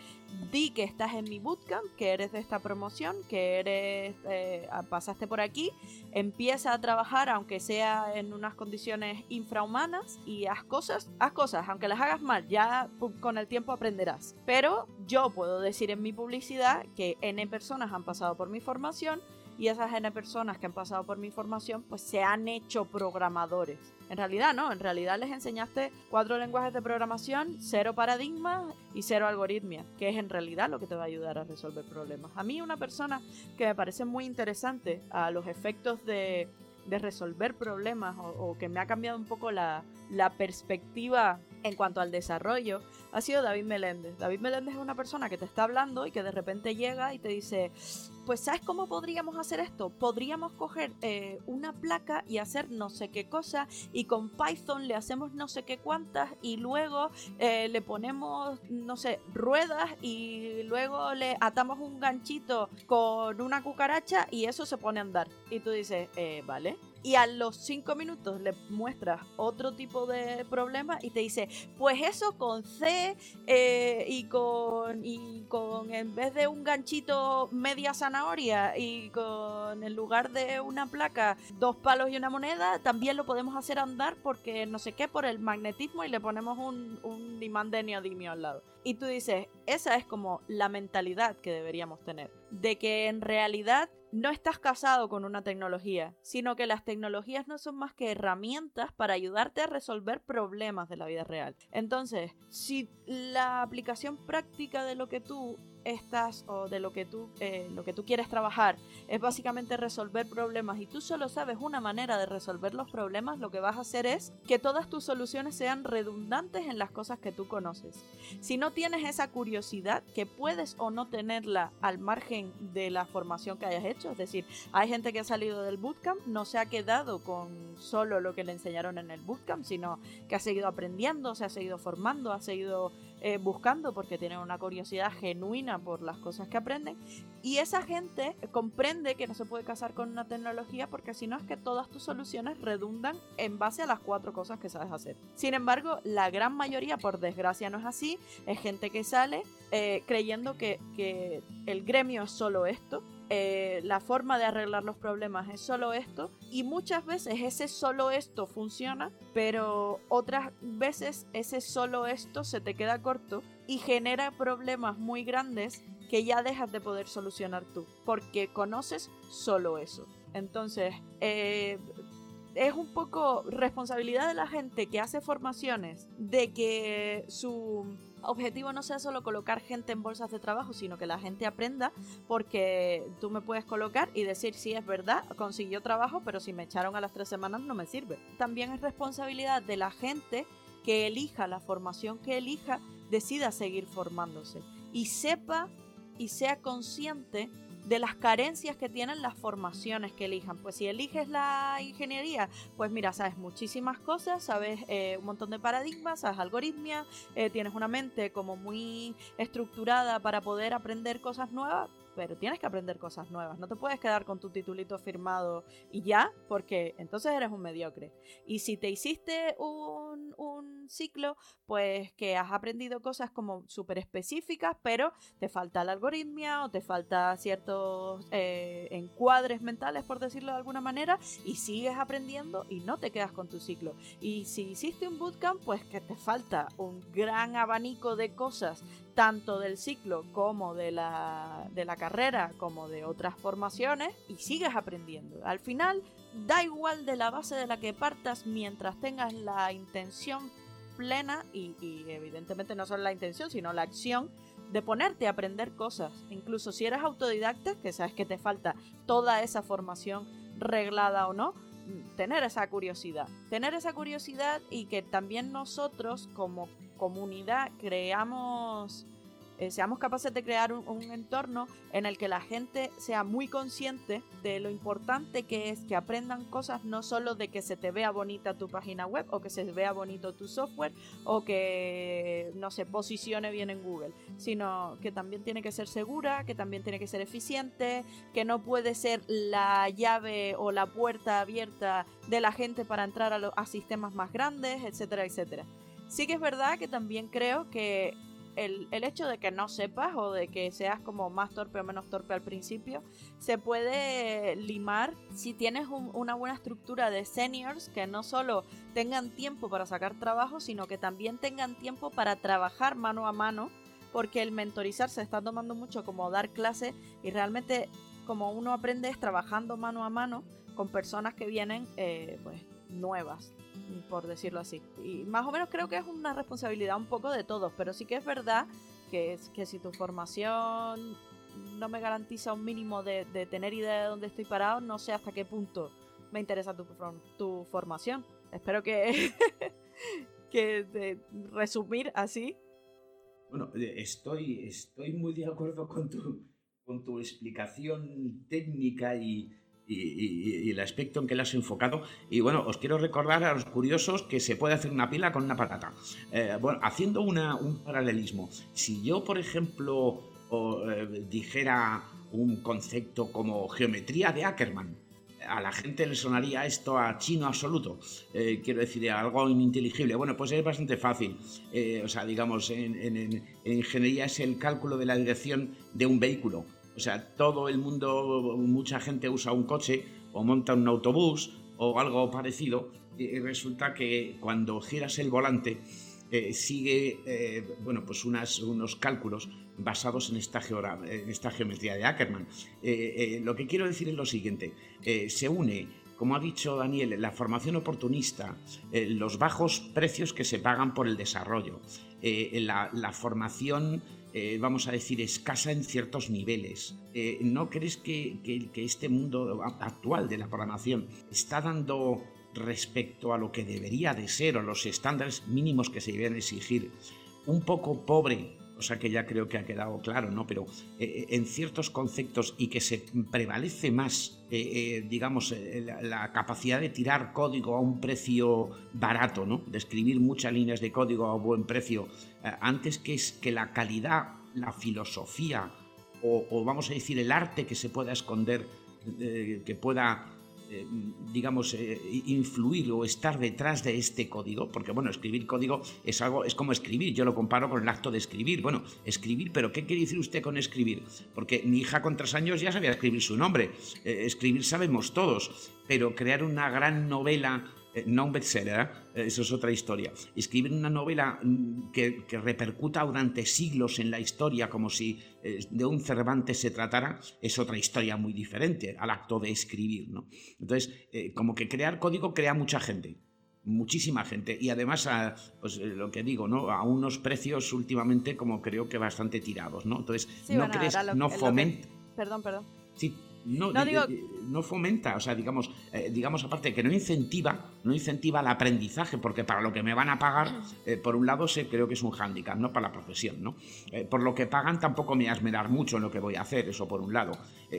di que estás en mi bootcamp, que eres de esta promoción, que eres eh, pasaste por aquí, empieza a trabajar aunque sea en unas condiciones infrahumanas y haz cosas, haz cosas, aunque las hagas mal, ya con el tiempo aprenderás. Pero yo puedo decir en mi publicidad que N personas han pasado por mi formación y esas N personas que han pasado por mi formación pues se han hecho programadores. En realidad no, en realidad les enseñaste cuatro lenguajes de programación, cero paradigmas y cero algoritmia, que es en realidad lo que te va a ayudar a resolver problemas. A mí una persona que me parece muy interesante a los efectos de, resolver problemas o, que me ha cambiado un poco la, la perspectiva en cuanto al desarrollo ha sido David Meléndez. David Meléndez es una persona que te está hablando y que de repente llega y te dice, pues ¿sabes cómo podríamos hacer esto? Podríamos coger eh, una placa y hacer no sé qué cosa y con Python le hacemos no sé qué cuantas y luego eh, le ponemos, no sé, ruedas y luego le atamos un ganchito con una cucaracha y eso se pone a andar. Y tú dices, eh, vale y a los cinco minutos le muestras otro tipo de problema y te dice, pues eso con C eh, y, con, y con, en vez de un ganchito, media zanahoria y con, en lugar de una placa, dos palos y una moneda, también lo podemos hacer andar porque no sé qué, por el magnetismo y le ponemos un, un imán de neodimio al lado. Y tú dices, esa es como la mentalidad que deberíamos tener, de que en realidad no estás casado con una tecnología, sino que las tecnologías no son más que herramientas para ayudarte a resolver problemas de la vida real. Entonces, si la aplicación práctica de lo que tú estás o de lo que tú eh, lo que tú quieres trabajar es básicamente resolver problemas. Y tú solo sabes una manera de resolver los problemas lo que vas a hacer es que todas tus soluciones sean redundantes en las cosas que tú conoces. Si no tienes esa curiosidad que puedes o no tenerla al margen de la formación que hayas hecho es decir hay gente que ha salido del bootcamp no se ha quedado con solo lo que le enseñaron en el bootcamp sino que ha seguido aprendiendo se ha seguido formando ha seguido eh, buscando porque tienen una curiosidad genuina por las cosas que aprenden. Y esa gente comprende que no se puede casar con una tecnología porque si no es que todas tus soluciones redundan en base a las cuatro cosas que sabes hacer. Sin embargo, la gran mayoría, por desgracia, no es así. Es gente que sale eh, creyendo que, que el gremio es solo esto eh, la forma de arreglar los problemas es solo esto y muchas veces ese solo esto funciona, pero otras veces ese solo esto se te queda corto y genera problemas muy grandes que ya dejas de poder solucionar tú, porque conoces solo eso. Entonces, eh, es un poco responsabilidad de la gente que hace formaciones de que su objetivo no sea solo colocar gente en bolsas de trabajo, sino que la gente aprenda, porque tú me puedes colocar y decir, si es verdad, consiguió trabajo, pero si me echaron a las tres semanas no me sirve. También es responsabilidad de la gente que elija la formación que elija, decida seguir formándose y sepa y sea consciente de las carencias que tienen las formaciones que elijan. Pues si eliges la ingeniería, pues mira, sabes muchísimas cosas, sabes eh, un montón de paradigmas, sabes algoritmia, eh, tienes una mente como muy estructurada para poder aprender cosas nuevas, pero tienes que aprender cosas nuevas. No te puedes quedar con tu titulito firmado y ya, porque entonces eres un mediocre. Y si te hiciste un, un ciclo, pues que has aprendido cosas como súper específicas, pero te falta la algoritmia o te falta ciertos eh, encuadres mentales, por decirlo de alguna manera, y sigues aprendiendo y no te quedas con tu ciclo. Y si hiciste un bootcamp, pues que te falta un gran abanico de cosas tanto del ciclo como de la, de la carrera, como de otras formaciones, y sigues aprendiendo. Al final, da igual de la base de la que partas mientras tengas la intención plena y, y, evidentemente no solo la intención, sino la acción de ponerte a aprender cosas. Incluso si eres autodidacta, que sabes que te falta toda esa formación reglada o no, tener esa curiosidad. Tener esa curiosidad y que también nosotros como comunidad creamos eh, seamos capaces de crear un, entorno en el que la gente sea muy consciente de lo importante que es que aprendan cosas no solo de que se te vea bonita tu página web o que se vea bonito tu software o que no se posicione bien en Google, sino que también tiene que ser segura, que también tiene que ser eficiente, que no puede ser la llave o la puerta abierta de la gente para entrar a, a sistemas más grandes, etcétera, etcétera. Sí que es verdad que también creo que el, hecho de que no sepas o de que seas como más torpe o menos torpe al principio, se puede limar si tienes una buena estructura de seniors que no solo tengan tiempo para sacar trabajo, sino que también tengan tiempo para trabajar mano a mano, porque el mentorizar se está tomando mucho como dar clase y realmente como uno aprende es trabajando mano a mano con personas que vienen eh, pues nuevas por decirlo así. Y más o menos creo que es una responsabilidad un poco de todos, pero sí que es verdad que, que si tu formación no me garantiza un mínimo de, tener idea de dónde estoy parado, no sé hasta qué punto me interesa tu, tu formación. Espero que, (laughs) que de resumir así. Bueno, eh, estoy, estoy muy de acuerdo con tu, con tu explicación técnica y, y, el aspecto en que la has enfocado. Y bueno, os quiero recordar a los curiosos que se puede hacer una pila con una patata. Eh, bueno, haciendo un paralelismo, si yo, por ejemplo, eh, dijera un concepto como geometría de Ackermann, a la gente le sonaría esto a chino absoluto. Eh, quiero decir, algo ininteligible. Bueno, pues es bastante fácil. o sea, digamos, en, ingeniería es el cálculo de la dirección de un vehículo. O sea, todo el mundo, mucha gente usa un coche o monta un autobús o algo parecido y resulta que cuando giras el volante eh, sigue eh, bueno, pues unos cálculos basados en esta, en esta geometría de Ackermann. Eh, lo que quiero decir es lo siguiente, se une como ha dicho Daniel, la formación oportunista, los bajos precios que se pagan por el desarrollo, la, formación eh, vamos a decir, escasa en ciertos niveles. Eh, ¿No crees que, este mundo actual de la programación está dando respecto a lo que debería de ser o los estándares mínimos que se deben exigir un poco pobre o sea que ya creo que ha quedado claro, ¿no? Pero eh, en ciertos conceptos y que se prevalece más, digamos, la, la, capacidad de tirar código a un precio barato, ¿no? De escribir muchas líneas de código a un buen precio eh, antes que, es, que la calidad, la filosofía o, vamos a decir el arte que se pueda esconder, eh, que pueda, eh, digamos, influir o estar detrás de este código, porque bueno, escribir código es algo, es como escribir, yo lo comparo con el acto de escribir. Bueno, escribir, pero ¿qué quiere decir usted con escribir? Porque mi hija con tres años ya sabía escribir su nombre, escribir sabemos todos, pero crear una gran novela eh, no un bestseller, ¿eh? eso es otra historia. Escribir una novela mm, que, repercuta durante siglos en la historia como si eh, de un Cervantes se tratara es otra historia muy diferente al acto de escribir. ¿no? Entonces, como que crear código crea mucha gente muchísima gente y además a, pues lo que digo no a unos precios últimamente como creo que bastante tirados no entonces no crees no foment perdón perdón sí no, no fomenta, o sea, digamos, eh, digamos aparte que no incentiva, no incentiva el aprendizaje, porque para lo que me van a pagar, (clears throat) eh, por un lado, sé, creo que es un hándicap, ¿no? Para la profesión, ¿no? Eh, por lo que pagan tampoco me asmerar mucho en lo que voy a hacer, eso por un lado.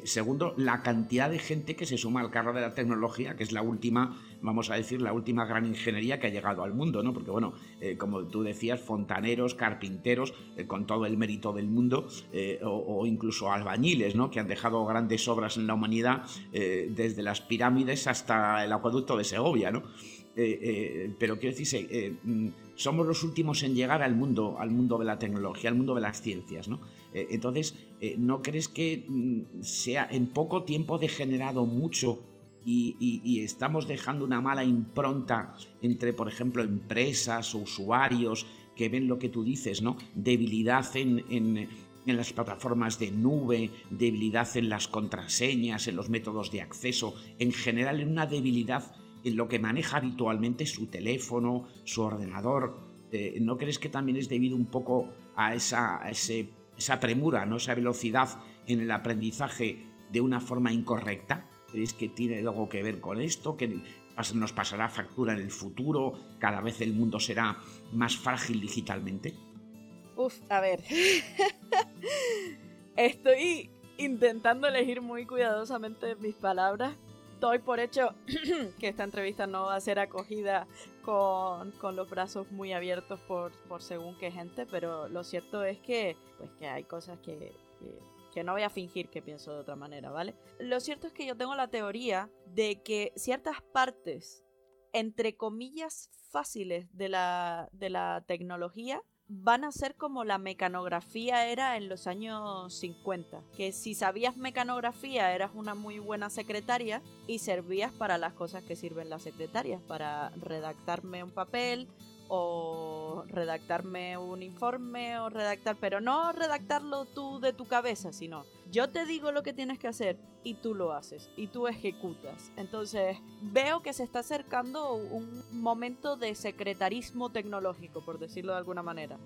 segundo, la cantidad de gente que se suma al carro de la tecnología, que es la última, vamos a decir, la última gran ingeniería que ha llegado al mundo, ¿no? Porque, bueno, como tú decías, fontaneros, carpinteros, con todo el mérito del mundo, o, o, incluso albañiles, ¿no? Que han dejado grandes obras en la humanidad eh, desde las pirámides hasta el acueducto de Segovia, ¿no? Eh, eh, pero quiero decir, mm, somos los últimos en llegar al mundo, al mundo de la tecnología, al mundo de las ciencias, ¿no? entonces, ¿no crees que mm, sea en poco tiempo degenerado mucho y, estamos dejando una mala impronta entre, por ejemplo, empresas o usuarios que ven lo que tú dices, ¿no? Debilidad en, en las plataformas de nube, debilidad en las contraseñas, en los métodos de acceso, en general en una debilidad en lo que maneja habitualmente su teléfono, su ordenador. Eh, ¿No crees que también es debido un poco a esa, esa premura, ¿no? esa velocidad en el aprendizaje de una forma incorrecta? ¿Crees que tiene algo que ver con esto? ¿Que nos pasará factura en el futuro? ¿Cada vez el mundo será más frágil digitalmente? Uf, a ver. (laughs) Estoy intentando elegir muy cuidadosamente mis palabras. Doy por hecho (clears throat) que esta entrevista no va a ser acogida con, los brazos muy abiertos por, según qué gente, pero lo cierto es que, pues, que hay cosas que, que, no voy a fingir que pienso de otra manera, ¿vale? Lo cierto es que yo tengo la teoría de que ciertas partes, entre comillas, fáciles de la, de la tecnología van a ser como la mecanografía era en los años 50, que si sabías mecanografía eras una muy buena secretaria y servías para las cosas que sirven las secretarias, para redactarme un papel, o redactarme un informe o redactar, pero no redactarlo tú de tu cabeza, sino yo te digo lo que tienes que hacer y tú lo haces y tú ejecutas. Entonces veo que se está acercando un momento de secretarismo tecnológico, por decirlo de alguna manera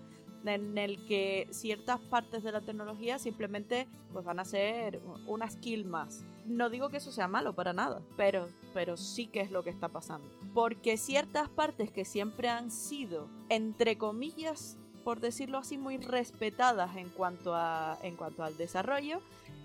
en el que ciertas partes de la tecnología simplemente pues van a ser una skill más. No digo que eso sea malo para nada, pero, pero sí que es lo que está pasando. Porque ciertas partes que siempre han sido, entre comillas, por decirlo así, muy respetadas en cuanto, a, en cuanto al desarrollo,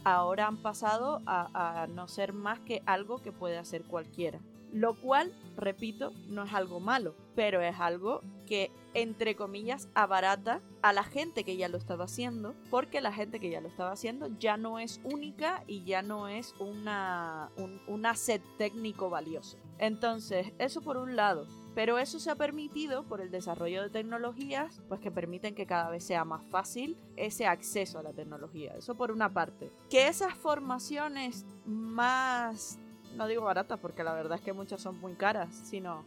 ahora han pasado a, a no ser más que algo que puede hacer cualquiera. Lo cual, repito, no es algo malo, pero es algo que, entre comillas, abarata a la gente que ya lo estaba haciendo, porque la gente que ya lo estaba haciendo ya no es única y ya no es una, un, un asset técnico valioso. Entonces, eso por un lado. Pero eso se ha permitido por el desarrollo de tecnologías, pues que permiten que cada vez sea más fácil ese acceso a la tecnología. Eso por una parte. Que esas formaciones más no digo baratas porque la verdad es que muchas son muy caras, sino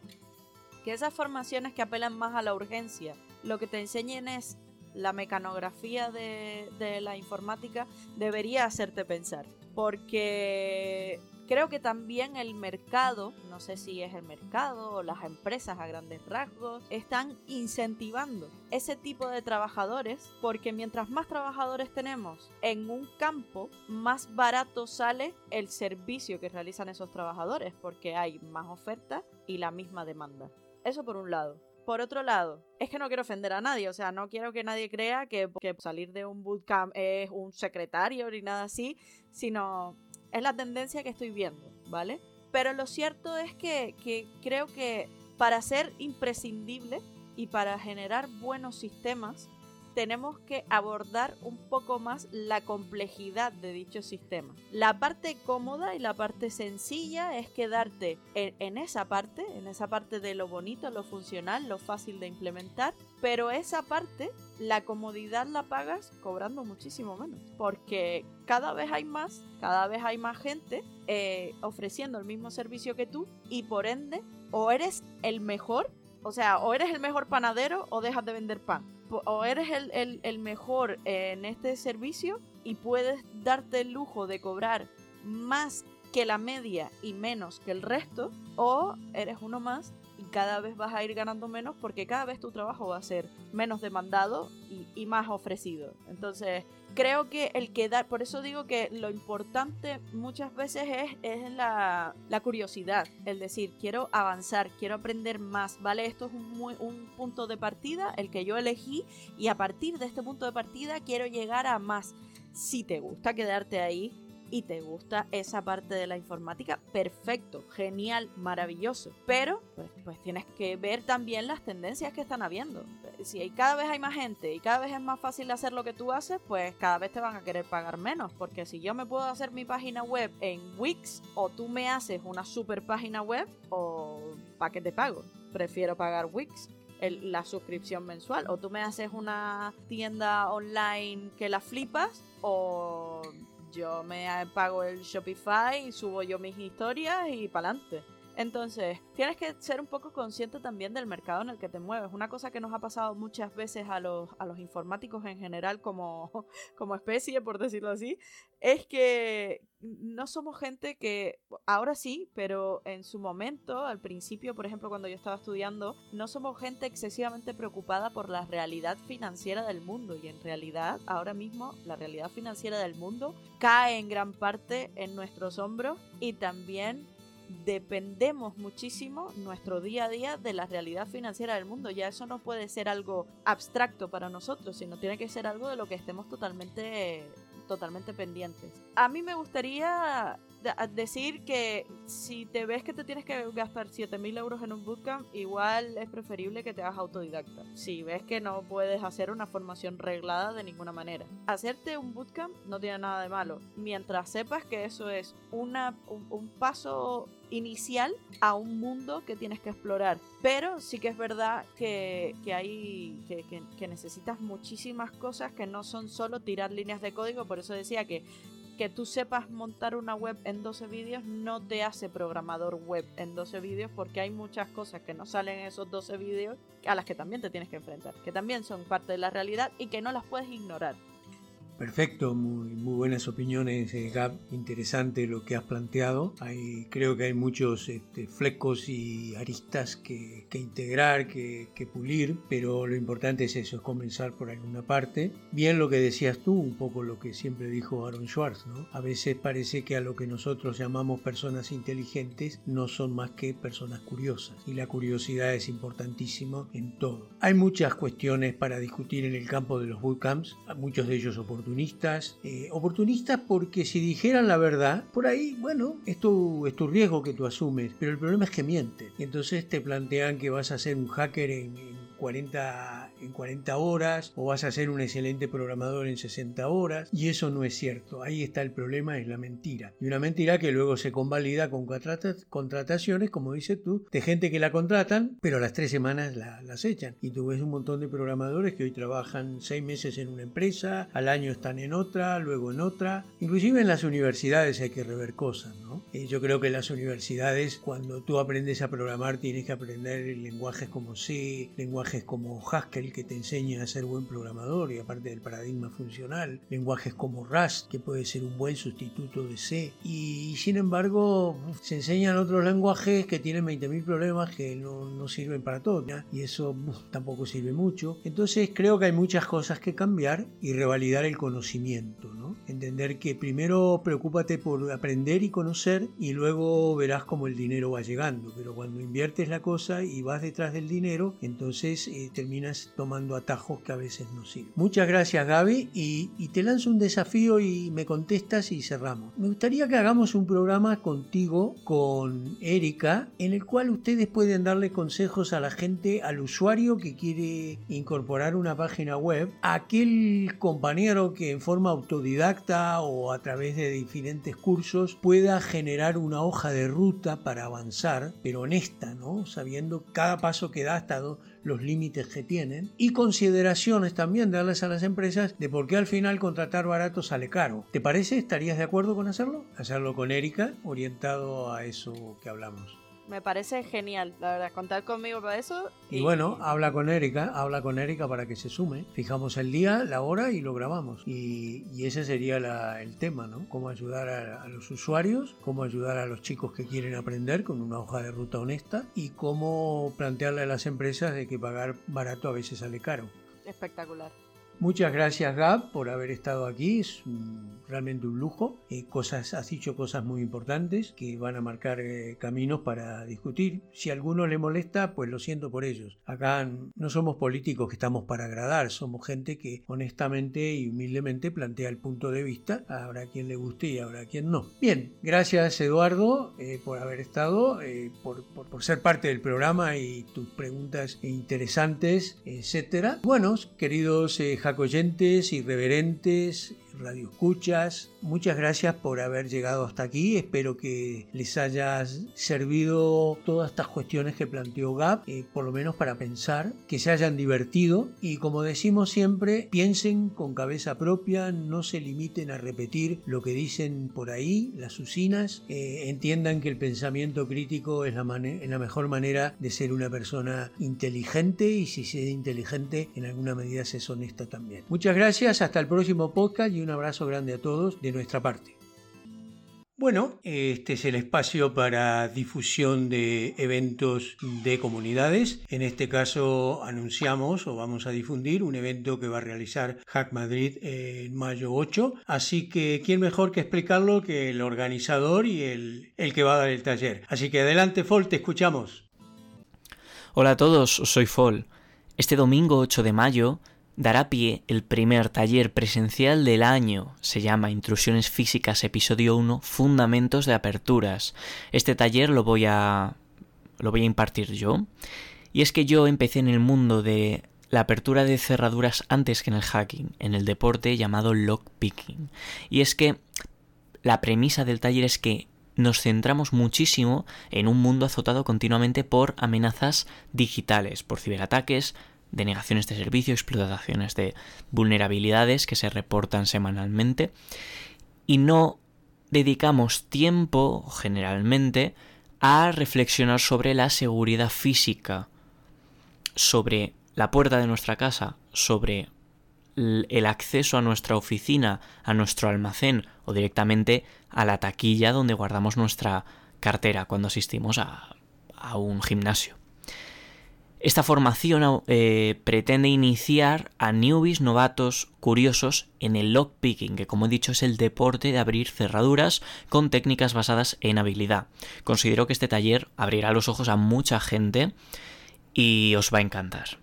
que esas formaciones que apelan más a la urgencia, lo que te enseñen es la mecanografía de, de la informática, debería hacerte pensar. Porque Creo que también el mercado, no sé si es el mercado o las empresas a grandes rasgos, están incentivando ese tipo de trabajadores porque mientras más trabajadores tenemos en un campo, más barato sale el servicio que realizan esos trabajadores porque hay más oferta y la misma demanda. Eso por un lado. Por otro lado, es que no quiero ofender a nadie, o sea, no quiero que nadie crea que, que salir de un bootcamp es un secretario ni nada así, sino es la tendencia que estoy viendo, ¿vale? Pero lo cierto es que, creo que para ser imprescindible y para generar buenos sistemas, tenemos que abordar un poco más la complejidad de dicho sistema. La parte cómoda y la parte sencilla es quedarte en, esa parte, en esa parte de lo bonito, lo funcional, lo fácil de implementar, pero esa parte, la comodidad la pagas cobrando muchísimo menos, porque cada vez hay más, cada vez hay más gente eh, ofreciendo el mismo servicio que tú y por ende o eres el mejor, o sea, o eres el mejor panadero o dejas de vender pan o eres el, mejor en este servicio y puedes darte el lujo de cobrar más que la media y menos que el resto, o eres uno más cada vez vas a ir ganando menos porque cada vez tu trabajo va a ser menos demandado y, y más ofrecido. Entonces, creo que el quedar, por eso digo que lo importante muchas veces es, es la, la, curiosidad, el decir, quiero avanzar, quiero aprender más, ¿vale? Esto es un, un punto de partida, el que yo elegí, y a partir de este punto de partida quiero llegar a más. Si te gusta quedarte ahí, y te gusta esa parte de la informática, perfecto, genial, maravilloso. Pero pues, pues, tienes que ver también las tendencias que están habiendo. Si cada vez hay más gente y cada vez es más fácil hacer lo que tú haces, pues cada vez te van a querer pagar menos. Porque si yo me puedo hacer mi página web en Wix o tú me haces una super página web o para qué te pago. Prefiero pagar Wix la suscripción mensual. O tú me haces una tienda online que la flipas o yo me pago el Shopify, subo yo mis historias y pa'lante. Entonces, tienes que ser un poco consciente también del mercado en el que te mueves. Una cosa que nos ha pasado muchas veces a los, a los informáticos en general como, (laughs) como especie, por decirlo así, es que no somos gente que, ahora sí, pero en su momento, al principio, por ejemplo, cuando yo estaba estudiando, no somos gente excesivamente preocupada por la realidad financiera del mundo. Y en realidad, ahora mismo, la realidad financiera del mundo cae en gran parte en nuestros hombros y también dependemos muchísimo nuestro día a día de la realidad financiera del mundo. Ya eso no puede ser algo abstracto para nosotros, sino tiene que ser algo de lo que estemos totalmente, totalmente pendientes. A mí me gustaría decir que si te ves que te tienes que gastar 7000 euros en un bootcamp, igual es preferible que te hagas autodidacta. Si ves que no puedes hacer una formación reglada de ninguna manera. Hacerte un bootcamp no tiene nada de malo, mientras sepas que eso es una, un, paso inicial a un mundo que tienes que explorar. Pero sí que es verdad que, que hay que, que, que, necesitas muchísimas cosas que no son solo tirar líneas de código. Por eso decía que que tú sepas montar una web en 12 vídeos no te hace programador web en 12 vídeos porque hay muchas cosas que no salen en esos 12 vídeos a las que también te tienes que enfrentar, que también son parte de la realidad y que no las puedes ignorar. Perfecto, muy, muy buenas opiniones, eh, Gab. Interesante lo que has planteado. Hay, creo que hay muchos este, flecos y aristas que, integrar, que, pulir, pero lo importante es eso, es comenzar por alguna parte. Bien lo que decías tú, un poco lo que siempre dijo Aaron Schwartz, ¿no? A veces parece que a lo que nosotros llamamos personas inteligentes no son más que personas curiosas. Y la curiosidad es importantísimo en todo. Hay muchas cuestiones para discutir en el campo de los bootcamps, muchos de ellos oportunos oportunistas. Eh, oportunistas porque si dijeran la verdad, por ahí, bueno, esto es tu riesgo que tú asumes, pero el problema es que mienten. Y entonces te plantean que vas a ser un hacker en, en 40, en 40 horas o vas a ser un excelente programador en 60 horas y eso no es cierto. Ahí está el problema, es la mentira. Y una mentira que luego se convalida con contrataciones, como dices tú, de gente que la contratan, pero a las tres semanas la, las echan. Y tú ves un montón de programadores que hoy trabajan seis meses en una empresa, al año están en otra, luego en otra. Inclusive en las universidades hay que rever cosas, ¿no? Eh, yo creo que en las universidades, cuando tú aprendes a programar, tienes que aprender lenguajes como C, lenguajes como Haskell que te enseña a ser buen programador y aparte del paradigma funcional, lenguajes como Rust que puede ser un buen sustituto de C y sin embargo se enseñan otros lenguajes que tienen 20.000 problemas que no, no, sirven para todo y eso tampoco sirve mucho. Entonces creo que hay muchas cosas que cambiar y revalidar el conocimiento, ¿no? Entender que primero preocúpate por aprender y conocer y luego verás cómo el dinero va llegando, pero cuando inviertes la cosa y vas detrás del dinero, entonces y terminas tomando atajos que a veces no sirven. Muchas gracias Gaby y, te lanzo un desafío y me contestas y cerramos. Me gustaría que hagamos un programa contigo, con Erika, en el cual ustedes pueden darle consejos a la gente, al usuario que quiere incorporar una página web, a aquel compañero que en forma autodidacta o a través de diferentes cursos pueda generar una hoja de ruta para avanzar, pero honesta, ¿no? Sabiendo cada paso que da hasta los límites que tienen y consideraciones también darles a las empresas de por qué al final contratar barato sale caro. ¿Te parece? ¿Estarías de acuerdo con hacerlo? Hacerlo con Erika, orientado a eso que hablamos. Me parece genial, la verdad, contar conmigo para eso. Y, bueno, habla con Erika, habla con Erika para que se sume. Fijamos el día, la hora y lo grabamos. Y, ese sería el tema, ¿no? Cómo ayudar a, a, los usuarios, cómo ayudar a los chicos que quieren aprender con una hoja de ruta honesta y cómo plantearle a las empresas de que pagar barato a veces sale caro. Espectacular. Muchas gracias Gab por haber estado aquí, es realmente un lujo. Eh, cosas, has dicho cosas muy importantes que van a marcar eh, caminos para discutir. Si a alguno le molesta, pues lo siento por ellos. Acá no somos políticos que estamos para agradar, somos gente que honestamente y humildemente plantea el punto de vista. Habrá quien le guste y habrá quien no. Bien, gracias Eduardo eh, por haber estado, por, por, ser parte del programa y tus preguntas interesantes, etcétera. Bueno, queridos jacoyentes, irreverentes, radioescuchas. Muchas gracias por haber llegado hasta aquí. Espero que les haya servido todas estas cuestiones que planteó Gab, eh, por lo menos para pensar, que se hayan divertido y como decimos siempre, piensen con cabeza propia, no se limiten a repetir lo que dicen por ahí las usinas, eh, entiendan que el pensamiento crítico es la, la mejor manera de ser una persona inteligente y si se es inteligente en alguna medida se es honesta también. Muchas gracias, hasta el próximo podcast y un abrazo grande a todos de nuestra parte. Bueno, este es el espacio para difusión de eventos de comunidades. En este caso anunciamos o vamos a difundir un evento que va a realizar Hack Madrid en mayo 8. Así que, ¿quién mejor que explicarlo que el organizador y el, el que va a dar el taller? Así que adelante, Fol, te escuchamos. Hola a todos, soy Fol. Este domingo 8 de mayo dará pie el primer taller presencial del año. Se llama Intrusiones Físicas, episodio 1, Fundamentos de Aperturas. Este taller lo voy a. lo voy a impartir yo. Y es que yo empecé en el mundo de la apertura de cerraduras antes que en el hacking, en el deporte llamado lockpicking. Y es que la premisa del taller es que nos centramos muchísimo en un mundo azotado continuamente por amenazas digitales, por ciberataques, denegaciones de servicio, explotaciones de vulnerabilidades que se reportan semanalmente y no dedicamos tiempo generalmente a reflexionar sobre la seguridad física, sobre la puerta de nuestra casa, sobre el acceso a nuestra oficina, a nuestro almacén o directamente a la taquilla donde guardamos nuestra cartera cuando asistimos a, a un gimnasio. Esta formación eh, pretende iniciar a newbies novatos curiosos en el lockpicking, que como he dicho es el deporte de abrir cerraduras con técnicas basadas en habilidad. Considero que este taller abrirá los ojos a mucha gente y os va a encantar.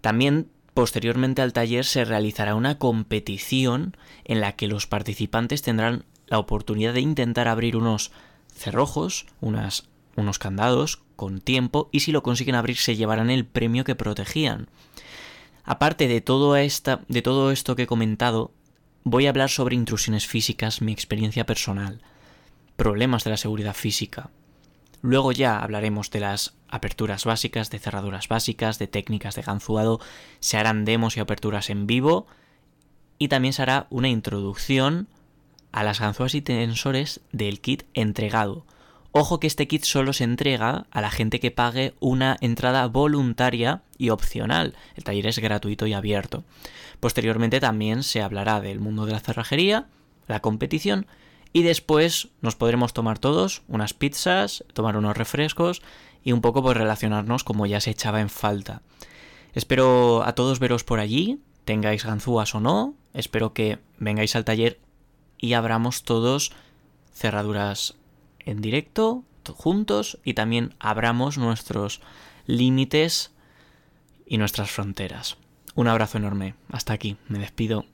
También posteriormente al taller se realizará una competición en la que los participantes tendrán la oportunidad de intentar abrir unos cerrojos, unas, unos candados con tiempo y si lo consiguen abrir se llevarán el premio que protegían. Aparte de todo, esta, de todo esto que he comentado, voy a hablar sobre intrusiones físicas, mi experiencia personal, problemas de la seguridad física. Luego ya hablaremos de las aperturas básicas, de cerraduras básicas, de técnicas de ganzuado, se harán demos y aperturas en vivo y también se hará una introducción a las ganzúas y tensores del kit entregado, Ojo que este kit solo se entrega a la gente que pague una entrada voluntaria y opcional. El taller es gratuito y abierto. Posteriormente también se hablará del mundo de la cerrajería, la competición y después nos podremos tomar todos unas pizzas, tomar unos refrescos y un poco por relacionarnos como ya se echaba en falta. Espero a todos veros por allí, tengáis ganzúas o no, espero que vengáis al taller y abramos todos cerraduras en directo, juntos, y también abramos nuestros límites y nuestras fronteras. Un abrazo enorme. Hasta aquí. Me despido.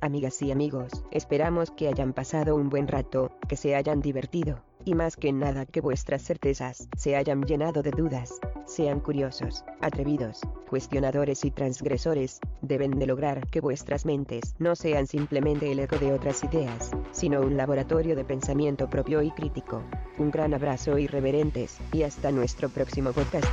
Amigas y amigos, esperamos que hayan pasado un buen rato, que se hayan divertido, y más que nada que vuestras certezas se hayan llenado de dudas. Sean curiosos, atrevidos, cuestionadores y transgresores, deben de lograr que vuestras mentes no sean simplemente el eco de otras ideas, sino un laboratorio de pensamiento propio y crítico. Un gran abrazo irreverentes, y hasta nuestro próximo podcast.